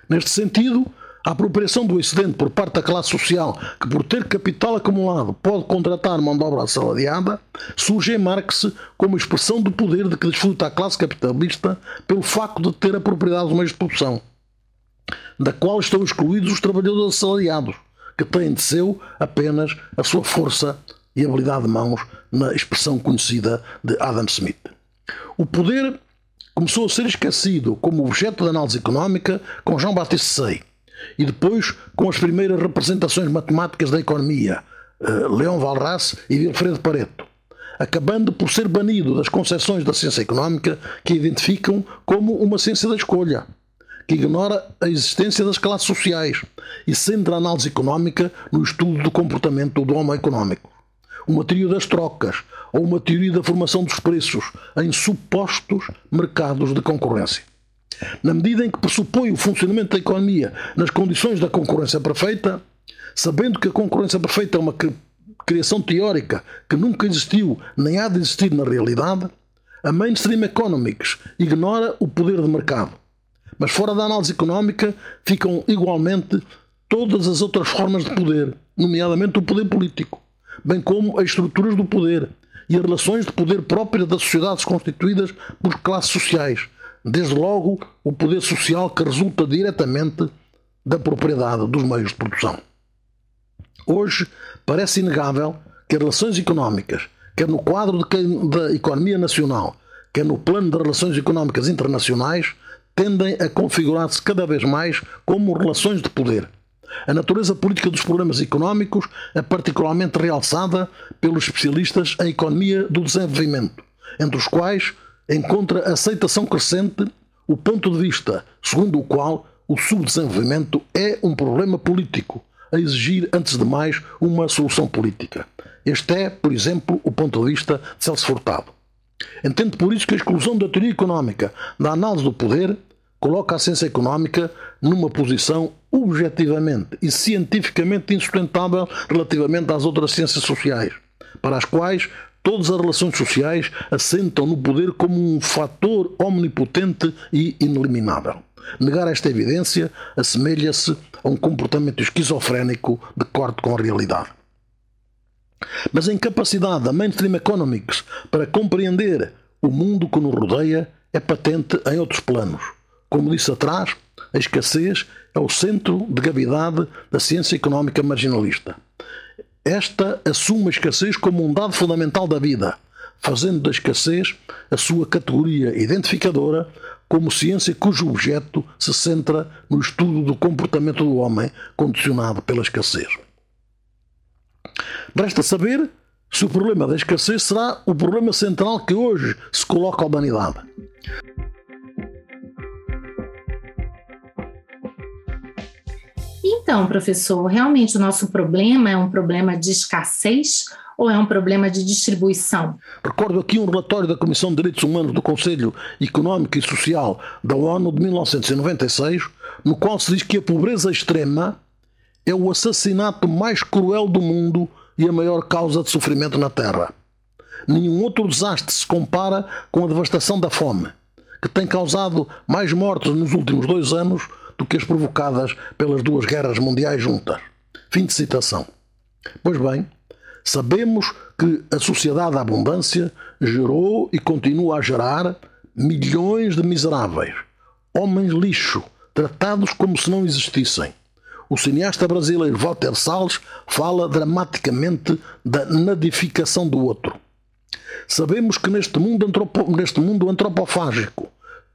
Neste sentido, a apropriação do excedente por parte da classe social, que por ter capital acumulado pode contratar mão de obra assalariada, surge em Marx como expressão do poder de que desfruta a classe capitalista pelo facto de ter a propriedade dos meios de produção, da qual estão excluídos os trabalhadores assalariados, que têm de seu apenas a sua força e habilidade de mãos, na expressão conhecida de Adam Smith. O poder começou a ser esquecido como objeto de análise económica com Jean-Baptiste Say e depois com as primeiras representações matemáticas da economia, uh, Leon Walras e Wilfredo Pareto, acabando por ser banido das concepções da ciência económica que a identificam como uma ciência da escolha, que ignora a existência das classes sociais e centra a análise económica no estudo do comportamento do homem económico. Uma teoria das trocas ou uma teoria da formação dos preços em supostos mercados de concorrência. Na medida em que pressupõe o funcionamento da economia nas condições da concorrência perfeita, sabendo que a concorrência perfeita é uma criação teórica que nunca existiu nem há de existir na realidade, a mainstream economics ignora o poder de mercado. Mas fora da análise económica ficam igualmente todas as outras formas de poder, nomeadamente o poder político, bem como as estruturas do poder e as relações de poder próprias das sociedades constituídas por classes sociais, desde logo o poder social que resulta diretamente da propriedade dos meios de produção. Hoje parece inegável que as relações económicas, quer no quadro de, da economia nacional, quer no plano das relações económicas internacionais, tendem a configurar-se cada vez mais como relações de poder. A natureza política dos problemas económicos é particularmente realçada pelos especialistas em economia do desenvolvimento, entre os quais encontra aceitação crescente o ponto de vista segundo o qual o subdesenvolvimento é um problema político, a exigir, antes de mais, uma solução política. Este é, por exemplo, o ponto de vista de Celso Furtado. Entende por isso que a exclusão da teoria económica da análise do poder coloca a ciência económica numa posição objetivamente e cientificamente insustentável relativamente às outras ciências sociais, para as quais Todas as relações sociais assentam no poder como um fator omnipotente e ineliminável. Negar esta evidência assemelha-se a um comportamento esquizofrénico de corte com a realidade. Mas a incapacidade da mainstream economics para compreender o mundo que nos rodeia é patente em outros planos. Como disse atrás, a escassez é o centro de gravidade da ciência económica marginalista. Esta assume a escassez como um dado fundamental da vida, fazendo da escassez a sua categoria identificadora como ciência cujo objeto se centra no estudo do comportamento do homem condicionado pela escassez. Resta saber se o problema da escassez será o problema central que hoje se coloca à humanidade. Então, professor, realmente o nosso problema é um problema de escassez ou é um problema de distribuição? Recordo aqui um relatório da Comissão de Direitos Humanos do Conselho Económico e Social da ONU de 1996, no qual se diz que a pobreza extrema é o assassinato mais cruel do mundo e a maior causa de sofrimento na Terra. Nenhum outro desastre se compara com a devastação da fome, que tem causado mais mortes nos últimos dois anos do que as provocadas pelas duas guerras mundiais juntas. Fim de citação. Pois bem, sabemos que a sociedade da abundância gerou e continua a gerar milhões de miseráveis, homens lixo, tratados como se não existissem. O cineasta brasileiro Walter Salles fala dramaticamente da nadificação do outro. Sabemos que neste mundo, antropo, neste mundo antropofágico,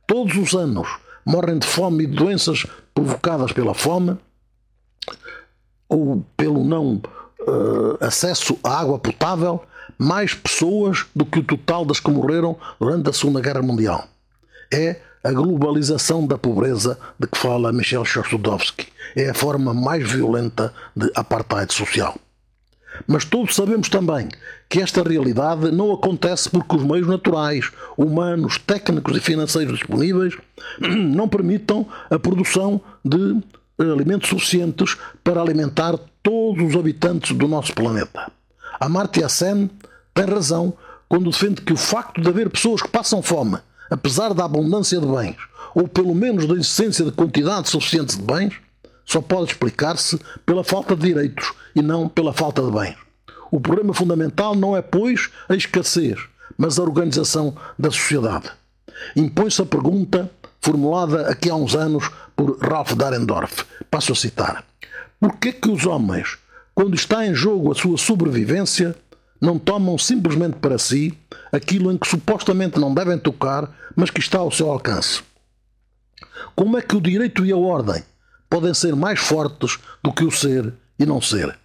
todos os anos, morrem de fome e de doenças provocadas pela fome ou pelo não uh, acesso à água potável mais pessoas do que o total das que morreram durante a Segunda Guerra Mundial. É a globalização da pobreza de que fala Michel Chossudovsky é a forma mais violenta de apartheid social. Mas todos sabemos também que esta realidade não acontece porque os meios naturais, humanos, técnicos e financeiros disponíveis não permitam a produção de alimentos suficientes para alimentar todos os habitantes do nosso planeta. Amartya Sen tem razão quando defende que o facto de haver pessoas que passam fome, apesar da abundância de bens, ou pelo menos da existência de quantidade suficiente de bens, só pode explicar-se pela falta de direitos e não pela falta de bens. O problema fundamental não é, pois, a escassez, mas a organização da sociedade. Impõe-se a pergunta formulada aqui há uns anos por Ralph Dahrendorf. Passo a citar. Por que que os homens, quando está em jogo a sua sobrevivência, não tomam simplesmente para si aquilo em que supostamente não devem tocar, mas que está ao seu alcance? Como é que o direito e a ordem podem ser mais fortes do que o ser e não ser?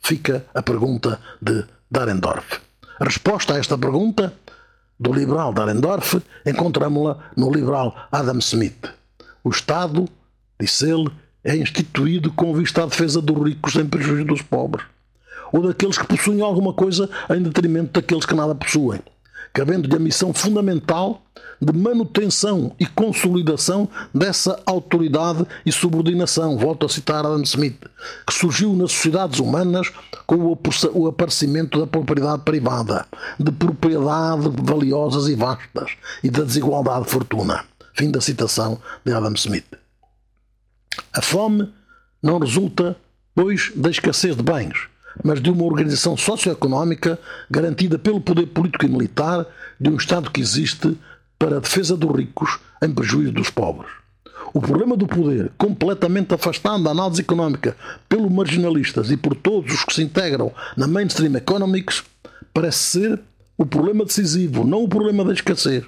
Fica a pergunta de Dahrendorf. A resposta a esta pergunta do liberal Dahrendorf encontramos-la no liberal Adam Smith. O Estado, disse ele, é instituído com vista à defesa dos ricos em prejuízo dos pobres, ou daqueles que possuem alguma coisa em detrimento daqueles que nada possuem, cabendo-lhe a missão fundamental de manutenção e consolidação dessa autoridade e subordinação, volto a citar Adam Smith, que surgiu nas sociedades humanas com o aparecimento da propriedade privada, de propriedade valiosas e vastas e da desigualdade de fortuna. Fim da citação de Adam Smith. A fome não resulta, pois, da escassez de bens, mas de uma organização socioeconómica garantida pelo poder político e militar de um Estado que existe para a defesa dos ricos em prejuízo dos pobres. O problema do poder, completamente afastado da análise económica pelos marginalistas e por todos os que se integram na mainstream economics, parece ser o problema decisivo, não o problema da escassez.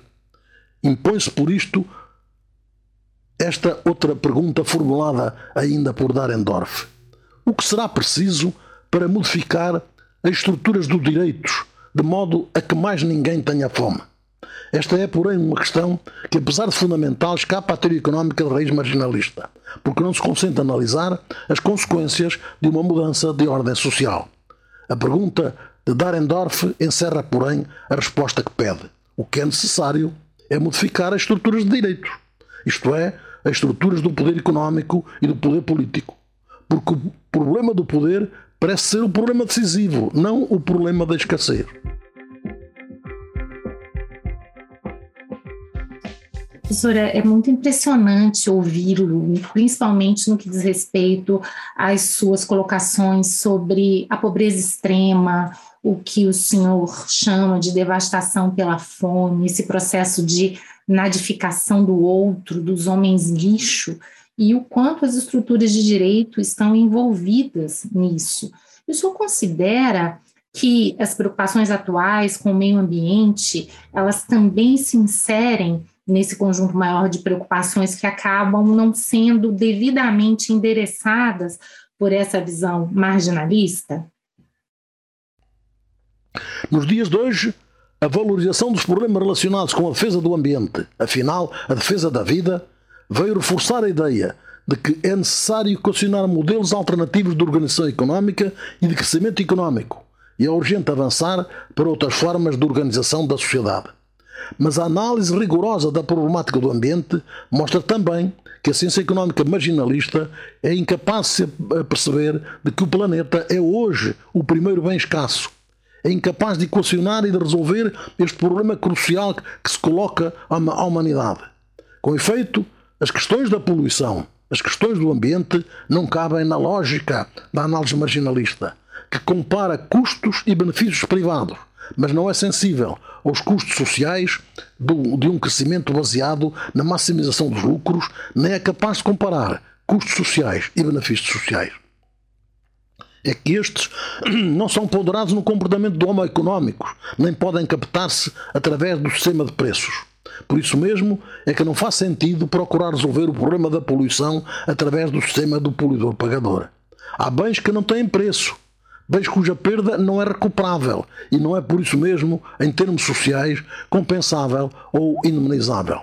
Impõe-se por isto esta outra pergunta formulada ainda por Darendorf. O que será preciso para modificar as estruturas dos direitos, de modo a que mais ninguém tenha fome? Esta é, porém, uma questão que, apesar de fundamental, escapa à teoria económica de raiz marginalista, porque não se concentra a analisar as consequências de uma mudança de ordem social. A pergunta de Darendorf encerra, porém, a resposta que pede. O que é necessário é modificar as estruturas de direitos, isto é, as estruturas do poder económico e do poder político. Porque o problema do poder parece ser o problema decisivo, não o problema da escassez. Professora, é muito impressionante ouvi-lo, principalmente no que diz respeito às suas colocações sobre a pobreza extrema, o que o senhor chama de devastação pela fome, esse processo de nadificação do outro, dos homens lixo, e o quanto as estruturas de direito estão envolvidas nisso. O senhor considera que as preocupações atuais com o meio ambiente, elas também se inserem nesse conjunto maior de preocupações que acabam não sendo devidamente endereçadas por essa visão marginalista? Nos dias de hoje, a valorização dos problemas relacionados com a defesa do ambiente, afinal, a defesa da vida, veio reforçar a ideia de que é necessário equacionar modelos alternativos de organização económica e de crescimento económico, e é urgente avançar para outras formas de organização da sociedade. Mas a análise rigorosa da problemática do ambiente mostra também que a ciência económica marginalista é incapaz de perceber de que o planeta é hoje o primeiro bem escasso. É incapaz de equacionar e de resolver este problema crucial que se coloca à humanidade. Com efeito, as questões da poluição, as questões do ambiente não cabem na lógica da análise marginalista, que compara custos e benefícios privados mas não é sensível aos custos sociais do, de um crescimento baseado na maximização dos lucros, nem é capaz de comparar custos sociais e benefícios sociais. É que estes não são ponderados no comportamento do homem económico, nem podem captar-se através do sistema de preços. Por isso mesmo é que não faz sentido procurar resolver o problema da poluição através do sistema do poluidor-pagador. Há bens que não têm preço, bens cuja perda não é recuperável e não é por isso mesmo, em termos sociais, compensável ou indemnizável.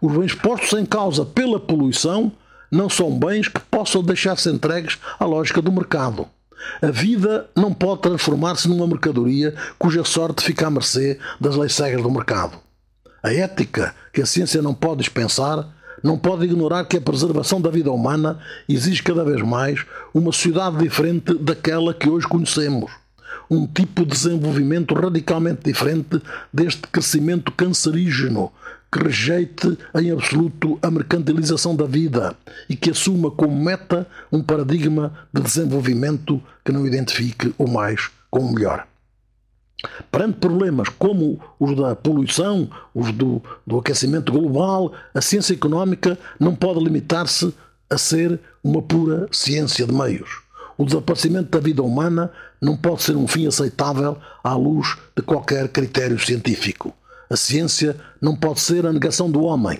os bens postos em causa pela poluição não são bens que possam deixar-se entregues à lógica do mercado. A vida não pode transformar-se numa mercadoria cuja sorte fica à mercê das leis cegas do mercado. A ética, que a ciência não pode dispensar, não pode ignorar que a preservação da vida humana exige cada vez mais uma sociedade diferente daquela que hoje conhecemos. Um tipo de desenvolvimento radicalmente diferente deste crescimento cancerígeno que rejeite em absoluto a mercantilização da vida e que assuma como meta um paradigma de desenvolvimento que não identifique o mais com o melhor. Perante problemas como os da poluição, os do, do aquecimento global, a ciência económica não pode limitar-se a ser uma pura ciência de meios. O desaparecimento da vida humana não pode ser um fim aceitável à luz de qualquer critério científico. A ciência não pode ser a negação do homem.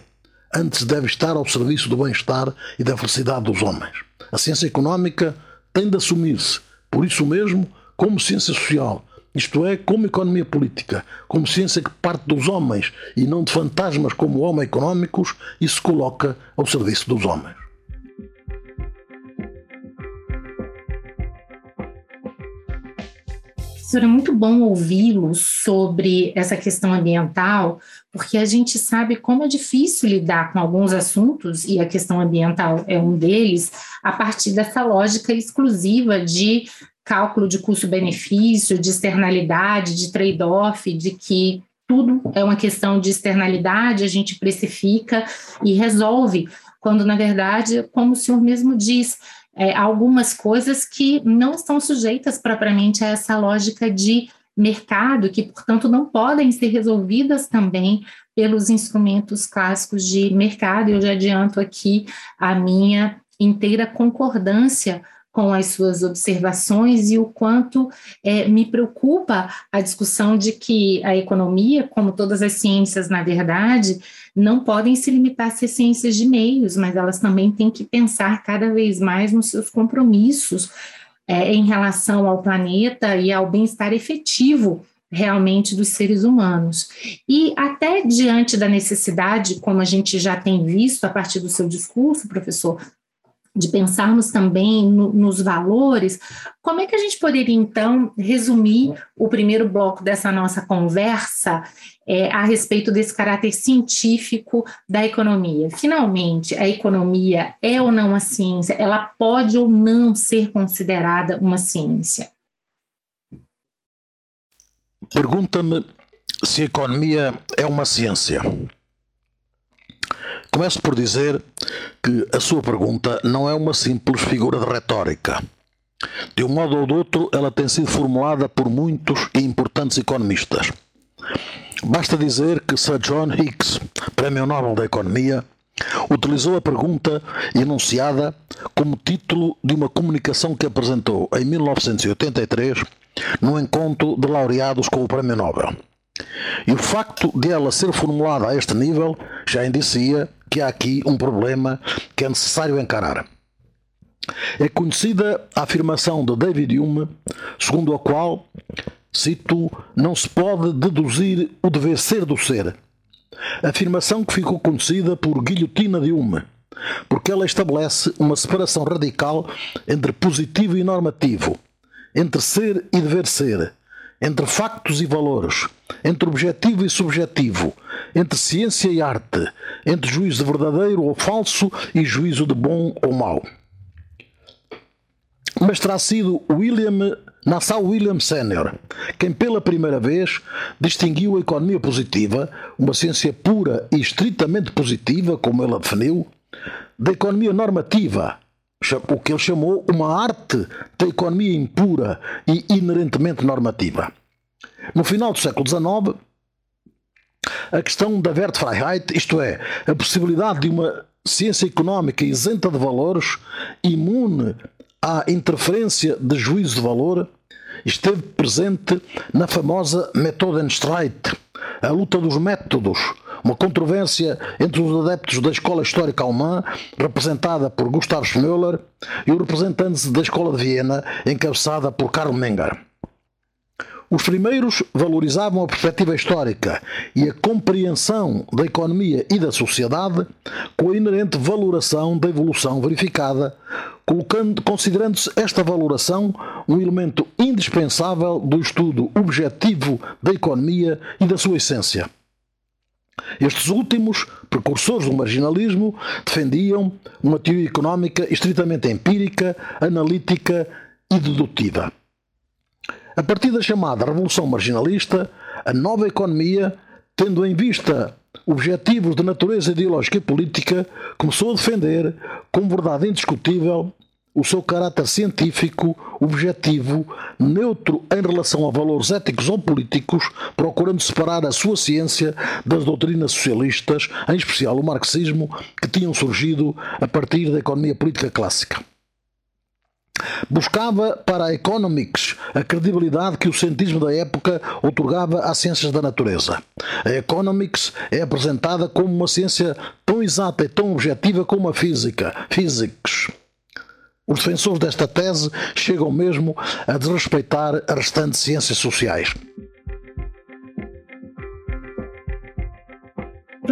Antes deve estar ao serviço do bem-estar e da felicidade dos homens. A ciência económica tem de assumir-se, por isso mesmo, como ciência social, isto é, como economia política, como ciência que parte dos homens e não de fantasmas como homem económicos e se coloca ao serviço dos homens. Professor, é muito bom ouvi-lo sobre essa questão ambiental, porque a gente sabe como é difícil lidar com alguns assuntos, e a questão ambiental é um deles, a partir dessa lógica exclusiva de cálculo de custo-benefício, de externalidade, de trade-off, de que tudo é uma questão de externalidade, a gente precifica e resolve, quando na verdade, como o senhor mesmo diz, é, algumas coisas que não estão sujeitas propriamente a essa lógica de mercado, que, portanto, não podem ser resolvidas também pelos instrumentos clássicos de mercado. Eu já adianto aqui a minha inteira concordância com as suas observações e o quanto é, me preocupa a discussão de que a economia, como todas as ciências, na verdade, não podem se limitar a ser ciências de meios, mas elas também têm que pensar cada vez mais nos seus compromissos é, em relação ao planeta e ao bem-estar efetivo realmente dos seres humanos. E até diante da necessidade, como a gente já tem visto a partir do seu discurso, professor, de pensarmos também no, nos valores, como é que a gente poderia, então, resumir o primeiro bloco dessa nossa conversa é, a respeito desse caráter científico da economia? Finalmente, a economia é ou não uma ciência? Ela pode ou não ser considerada uma ciência? Pergunta-me se a economia é uma ciência. Começo por dizer que a sua pergunta não é uma simples figura de retórica. De um modo ou de outro, ela tem sido formulada por muitos e importantes economistas. Basta dizer que Sir John Hicks, Prémio Nobel da Economia, utilizou a pergunta enunciada como título de uma comunicação que apresentou em 1983 no encontro de laureados com o Prémio Nobel. E o facto de ela ser formulada a este nível já indicia que há aqui um problema que é necessário encarar. É conhecida a afirmação de David Hume, segundo a qual, cito, não se pode deduzir o dever ser do ser. Afirmação que ficou conhecida por guilhotina de Hume, porque ela estabelece uma separação radical entre positivo e normativo, entre ser e dever ser, entre factos e valores, entre objetivo e subjetivo, entre ciência e arte, entre juízo de verdadeiro ou falso e juízo de bom ou mau. Mas terá sido William Nassau William Senior, quem pela primeira vez distinguiu a economia positiva, uma ciência pura e estritamente positiva, como ele a definiu, da economia normativa, o que ele chamou uma arte da economia impura e inerentemente normativa. No final do século XIX, a questão da Wertfreiheit, isto é, a possibilidade de uma ciência económica isenta de valores, imune à interferência de juízo de valor, esteve presente na famosa Methodenstreit, a luta dos métodos, uma controvérsia entre os adeptos da escola histórica alemã, representada por Gustav Schmöller, e os representantes da escola de Viena, encabeçada por Karl Menger. Os primeiros valorizavam a perspectiva histórica e a compreensão da economia e da sociedade com a inerente valoração da evolução verificada, considerando-se esta valoração um elemento indispensável do estudo objetivo da economia e da sua essência. Estes últimos, precursores do marginalismo, defendiam uma teoria económica estritamente empírica, analítica e dedutiva. A partir da chamada Revolução Marginalista, a nova economia, tendo em vista objetivos de natureza ideológica e política, começou a defender, como verdade indiscutível, o seu caráter científico, objetivo, neutro em relação a valores éticos ou políticos, procurando separar a sua ciência das doutrinas socialistas, em especial o marxismo, que tinham surgido a partir da economia política clássica. Buscava para a Economics a credibilidade que o cientismo da época otorgava às ciências da natureza. A Economics é apresentada como uma ciência tão exata e tão objetiva como a física, physics. Os defensores desta tese chegam mesmo a desrespeitar as restantes ciências sociais.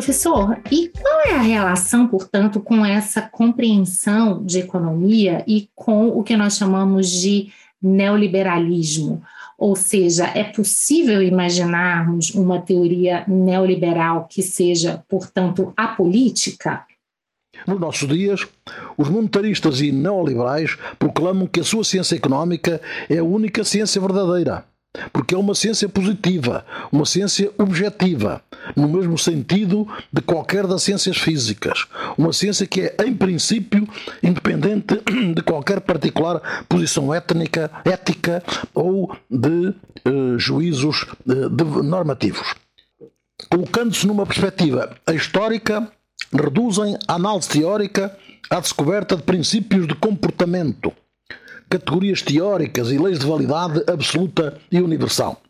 Professor, e qual é a relação, portanto, com essa compreensão de economia e com o que nós chamamos de neoliberalismo? Ou seja, é possível imaginarmos uma teoria neoliberal que seja, portanto, apolítica? Nos nossos dias, os monetaristas e neoliberais proclamam que a sua ciência económica é a única ciência verdadeira, porque é uma ciência positiva, uma ciência objetiva, no mesmo sentido de qualquer das ciências físicas, uma ciência que é, em princípio, independente de qualquer particular posição étnica, ética ou de eh, juízos eh, de normativos. Colocando-se numa perspectiva histórica, reduzem a análise teórica à descoberta de princípios de comportamento, categorias teóricas e leis de validade absoluta e universal.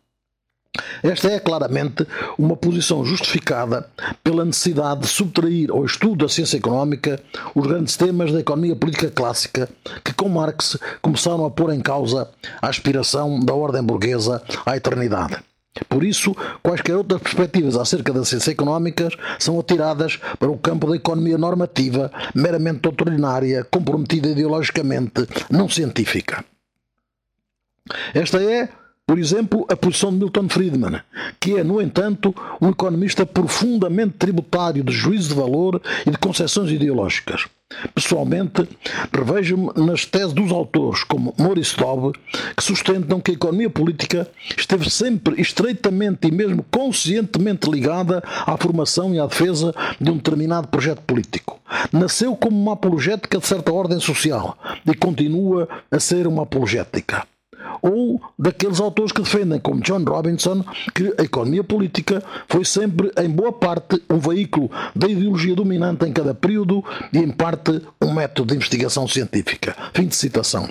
Esta é claramente uma posição justificada pela necessidade de subtrair ao estudo da ciência económica os grandes temas da economia política clássica que, com Marx, começaram a pôr em causa a aspiração da ordem burguesa à eternidade. Por isso, quaisquer outras perspectivas acerca das ciências económicas são atiradas para o campo da economia normativa, meramente doutrinária, comprometida ideologicamente, não científica. Esta é, por exemplo, a posição de Milton Friedman, que é, no entanto, um economista profundamente tributário de juízo de valor e de concepções ideológicas. Pessoalmente, revejo-me nas teses dos autores, como Maurice Dobb, que sustentam que a economia política esteve sempre estreitamente e mesmo conscientemente ligada à formação e à defesa de um determinado projeto político. Nasceu como uma apologética de certa ordem social e continua a ser uma apologética ou daqueles autores que defendem, como John Robinson, que a economia política foi sempre, em boa parte, um veículo da ideologia dominante em cada período e, em parte, um método de investigação científica. Fim de citação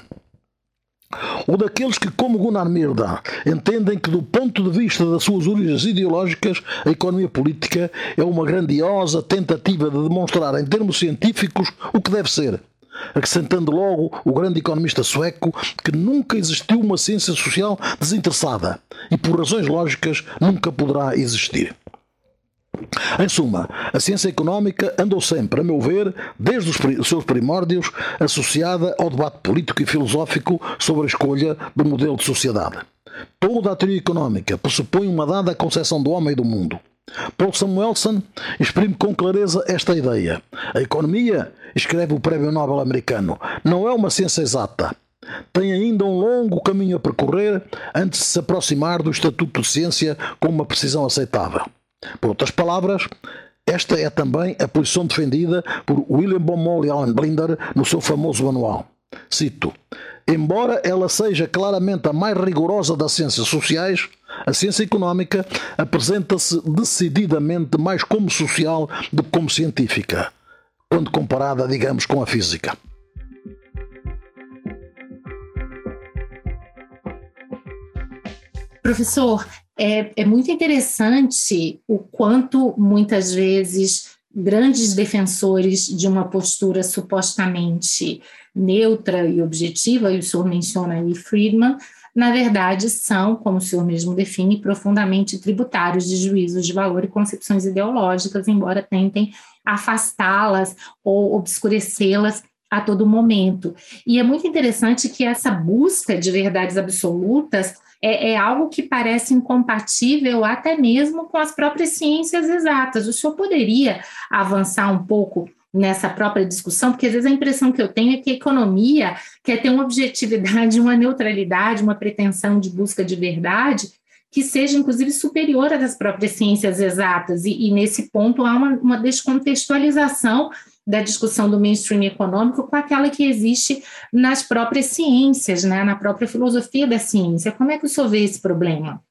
ou daqueles que, como Gunnar Myrdal, entendem que, do ponto de vista das suas origens ideológicas, a economia política é uma grandiosa tentativa de demonstrar, em termos científicos, o que deve ser acrescentando logo o grande economista sueco que nunca existiu uma ciência social desinteressada e, por razões lógicas, nunca poderá existir. Em suma, a ciência económica andou sempre, a meu ver, desde os seus primórdios, associada ao debate político e filosófico sobre a escolha do modelo de sociedade. Toda a teoria económica pressupõe uma dada concepção do homem e do mundo. Paul Samuelson exprime com clareza esta ideia. A economia, escreve o Prémio Nobel americano, não é uma ciência exata. Tem ainda um longo caminho a percorrer antes de se aproximar do estatuto de ciência com uma precisão aceitável. Por outras palavras, esta é também a posição defendida por William Baumol e Alan Blinder no seu famoso manual. Cito: Embora ela seja claramente a mais rigorosa das ciências sociais, a ciência económica apresenta-se decididamente mais como social do que como científica, quando comparada, digamos, com a física. Professor, é, é muito interessante o quanto muitas vezes grandes defensores de uma postura supostamente neutra e objetiva, e o senhor menciona aí Friedman, na verdade, são, como o senhor mesmo define, profundamente tributários de juízos de valor e concepções ideológicas, embora tentem afastá-las ou obscurecê-las a todo momento. E é muito interessante que essa busca de verdades absolutas é, é, algo que parece incompatível até mesmo com as próprias ciências exatas. O senhor poderia avançar um pouco nessa própria discussão, porque às vezes a impressão que eu tenho é que a economia quer ter uma objetividade, uma neutralidade, uma pretensão de busca de verdade que seja, inclusive, superior às próprias ciências exatas, e, e nesse ponto há uma, uma descontextualização da discussão do mainstream econômico com aquela que existe nas próprias ciências, né, na própria filosofia da ciência. Como é que o senhor vê esse problema?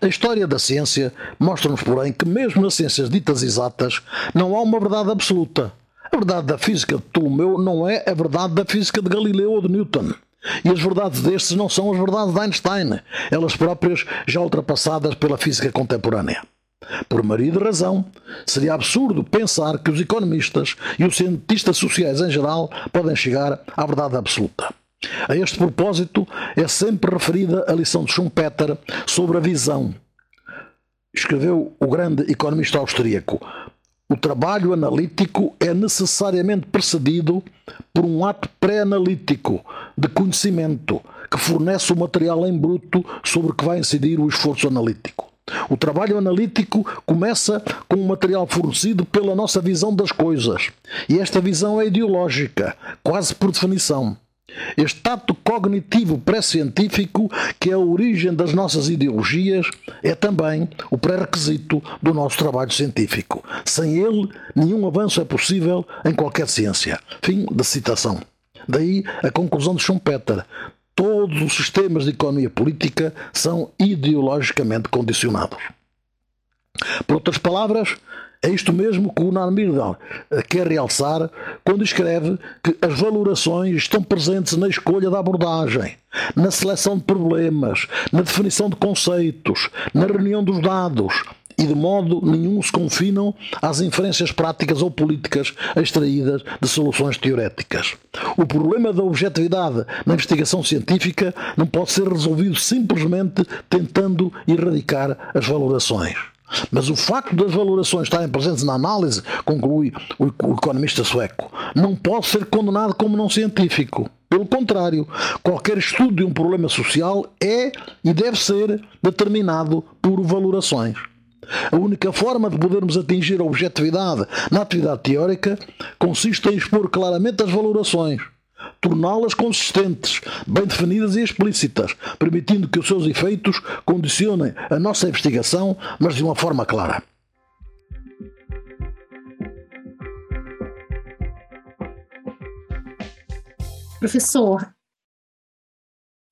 A história da ciência mostra-nos, porém, que mesmo nas ciências ditas exatas não há uma verdade absoluta. A verdade da física de Ptolomeu não é a verdade da física de Galileu ou de Newton. E as verdades destes não são as verdades de Einstein, elas próprias já ultrapassadas pela física contemporânea. Por maioria de razão, seria absurdo pensar que os economistas e os cientistas sociais em geral podem chegar à verdade absoluta. A este propósito, é sempre referida a lição de Schumpeter sobre a visão. Escreveu o grande economista austríaco: o trabalho analítico é necessariamente precedido por um ato pré-analítico de conhecimento que fornece o material em bruto sobre que vai incidir o esforço analítico. O trabalho analítico começa com o material fornecido pela nossa visão das coisas. E esta visão é ideológica, quase por definição. Este ato cognitivo pré-científico, que é a origem das nossas ideologias, é também o pré-requisito do nosso trabalho científico. Sem ele, nenhum avanço é possível em qualquer ciência. Fim da citação. Daí a conclusão de Schumpeter. Todos os sistemas de economia política são ideologicamente condicionados. Por outras palavras, é isto mesmo que o Nan Myrdal eh, quer realçar quando escreve que as valorações estão presentes na escolha da abordagem, na seleção de problemas, na definição de conceitos, na reunião dos dados, e de modo nenhum se confinam às inferências práticas ou políticas extraídas de soluções teoréticas. O problema da objetividade na investigação científica não pode ser resolvido simplesmente tentando erradicar as valorações. Mas o facto das valorações estarem presentes na análise, conclui o economista sueco, não pode ser condenado como não científico. Pelo contrário, qualquer estudo de um problema social é e deve ser determinado por valorações. A única forma de podermos atingir a objetividade na atividade teórica consiste em expor claramente as valorações torná-las consistentes, bem definidas e explícitas, permitindo que os seus efeitos condicionem a nossa investigação, mas de uma forma clara. Professor,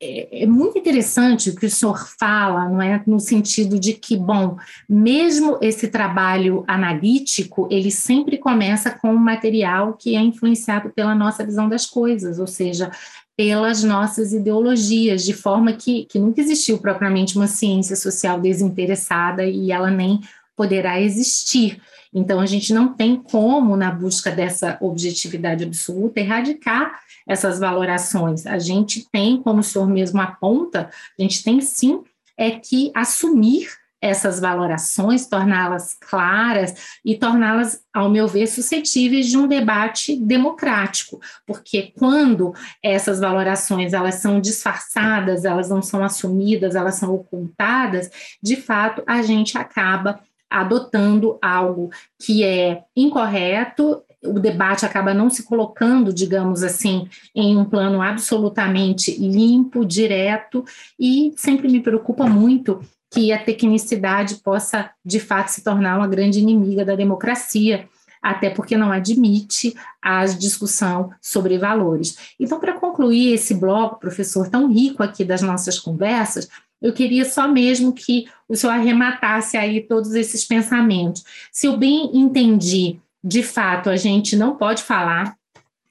é, é, muito interessante o que o senhor fala, não é, no sentido de que, bom, mesmo esse trabalho analítico, ele sempre começa com um material que é influenciado pela nossa visão das coisas, ou seja, pelas nossas ideologias, de forma que, que nunca existiu propriamente uma ciência social desinteressada e ela nem poderá existir. Então, a gente não tem como, na busca dessa objetividade absoluta, erradicar essas valorações. A gente tem, como o senhor mesmo aponta, a gente tem sim é que assumir essas valorações, torná-las claras e torná-las, ao meu ver, suscetíveis de um debate democrático, porque quando essas valorações elas são disfarçadas, elas não são assumidas, elas são ocultadas, de fato a gente acaba adotando algo que é incorreto o debate acaba não se colocando, digamos assim, em um plano absolutamente limpo, direto, e sempre me preocupa muito que a tecnicidade possa, de fato, se tornar uma grande inimiga da democracia, até porque não admite a discussão sobre valores. Então, para concluir esse bloco, professor, tão rico aqui das nossas conversas, eu queria só mesmo que o senhor arrematasse aí todos esses pensamentos. Se eu bem entendi de fato, a gente não pode falar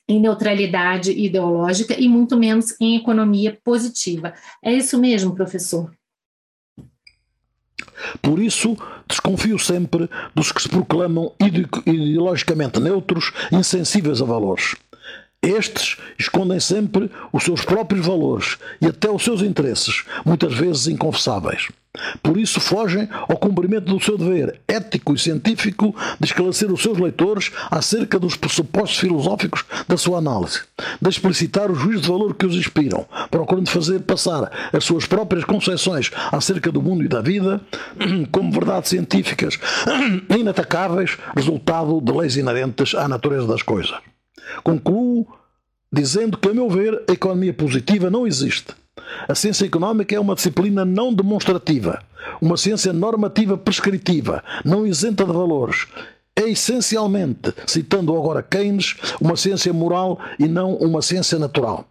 em neutralidade ideológica e muito menos em economia positiva. É isso mesmo, professor? Por isso, desconfio sempre dos que se proclamam ideologicamente neutros, insensíveis a valores. Estes escondem sempre os seus próprios valores e até os seus interesses, muitas vezes inconfessáveis. Por isso fogem ao cumprimento do seu dever ético e científico de esclarecer os seus leitores acerca dos pressupostos filosóficos da sua análise, de explicitar os juízos de valor que os inspiram, procurando fazer passar as suas próprias concepções acerca do mundo e da vida como verdades científicas inatacáveis, resultado de leis inerentes à natureza das coisas. Concluo dizendo que, a meu ver, a economia positiva não existe a ciência económica é uma disciplina não demonstrativa, uma ciência normativa prescritiva, não isenta de valores. É essencialmente, citando agora Keynes, uma ciência moral e não uma ciência natural.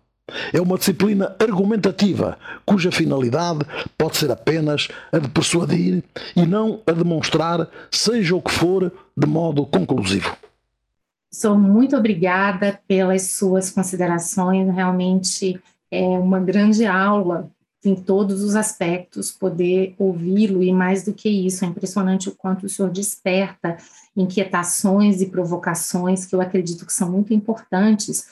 É uma disciplina argumentativa, cuja finalidade pode ser apenas a de persuadir e não a demonstrar, seja o que for, de modo conclusivo. Sou muito obrigada pelas suas considerações, realmente é uma grande aula em todos os aspectos, poder ouvi-lo e mais do que isso, é impressionante o quanto o senhor desperta inquietações e provocações que eu acredito que são muito importantes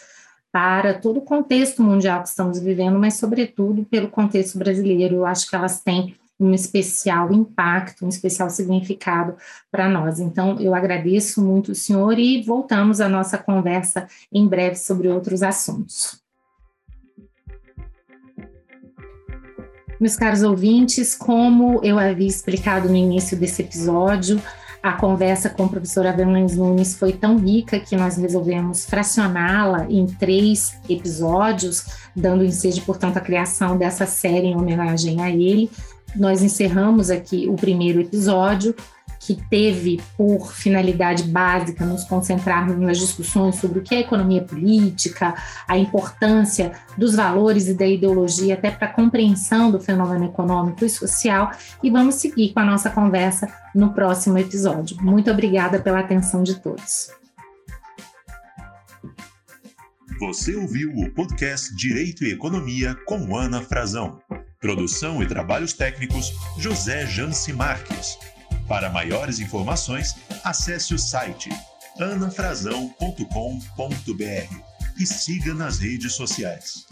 para todo o contexto mundial que estamos vivendo, mas sobretudo pelo contexto brasileiro. Eu acho que elas têm um especial impacto, um especial significado para nós. Então, eu agradeço muito o senhor e voltamos à nossa conversa em breve sobre outros assuntos. Meus caros ouvintes, como eu havia explicado no início desse episódio, a conversa com o professor Avelães Nunes foi tão rica que nós resolvemos fracioná-la em três episódios, dando ensejo, portanto, a criação dessa série em homenagem a ele. Nós encerramos aqui o primeiro episódio que teve por finalidade básica nos concentrarmos nas discussões sobre o que é economia política, a importância dos valores e da ideologia até para a compreensão do fenômeno econômico e social, e vamos seguir com a nossa conversa no próximo episódio. Muito obrigada pela atenção de todos. Você ouviu o podcast Direito e Economia com Ana Frazão. Produção e trabalhos técnicos José Janci Marques. Para maiores informações, acesse o site anafrazão.com.br e siga nas redes sociais.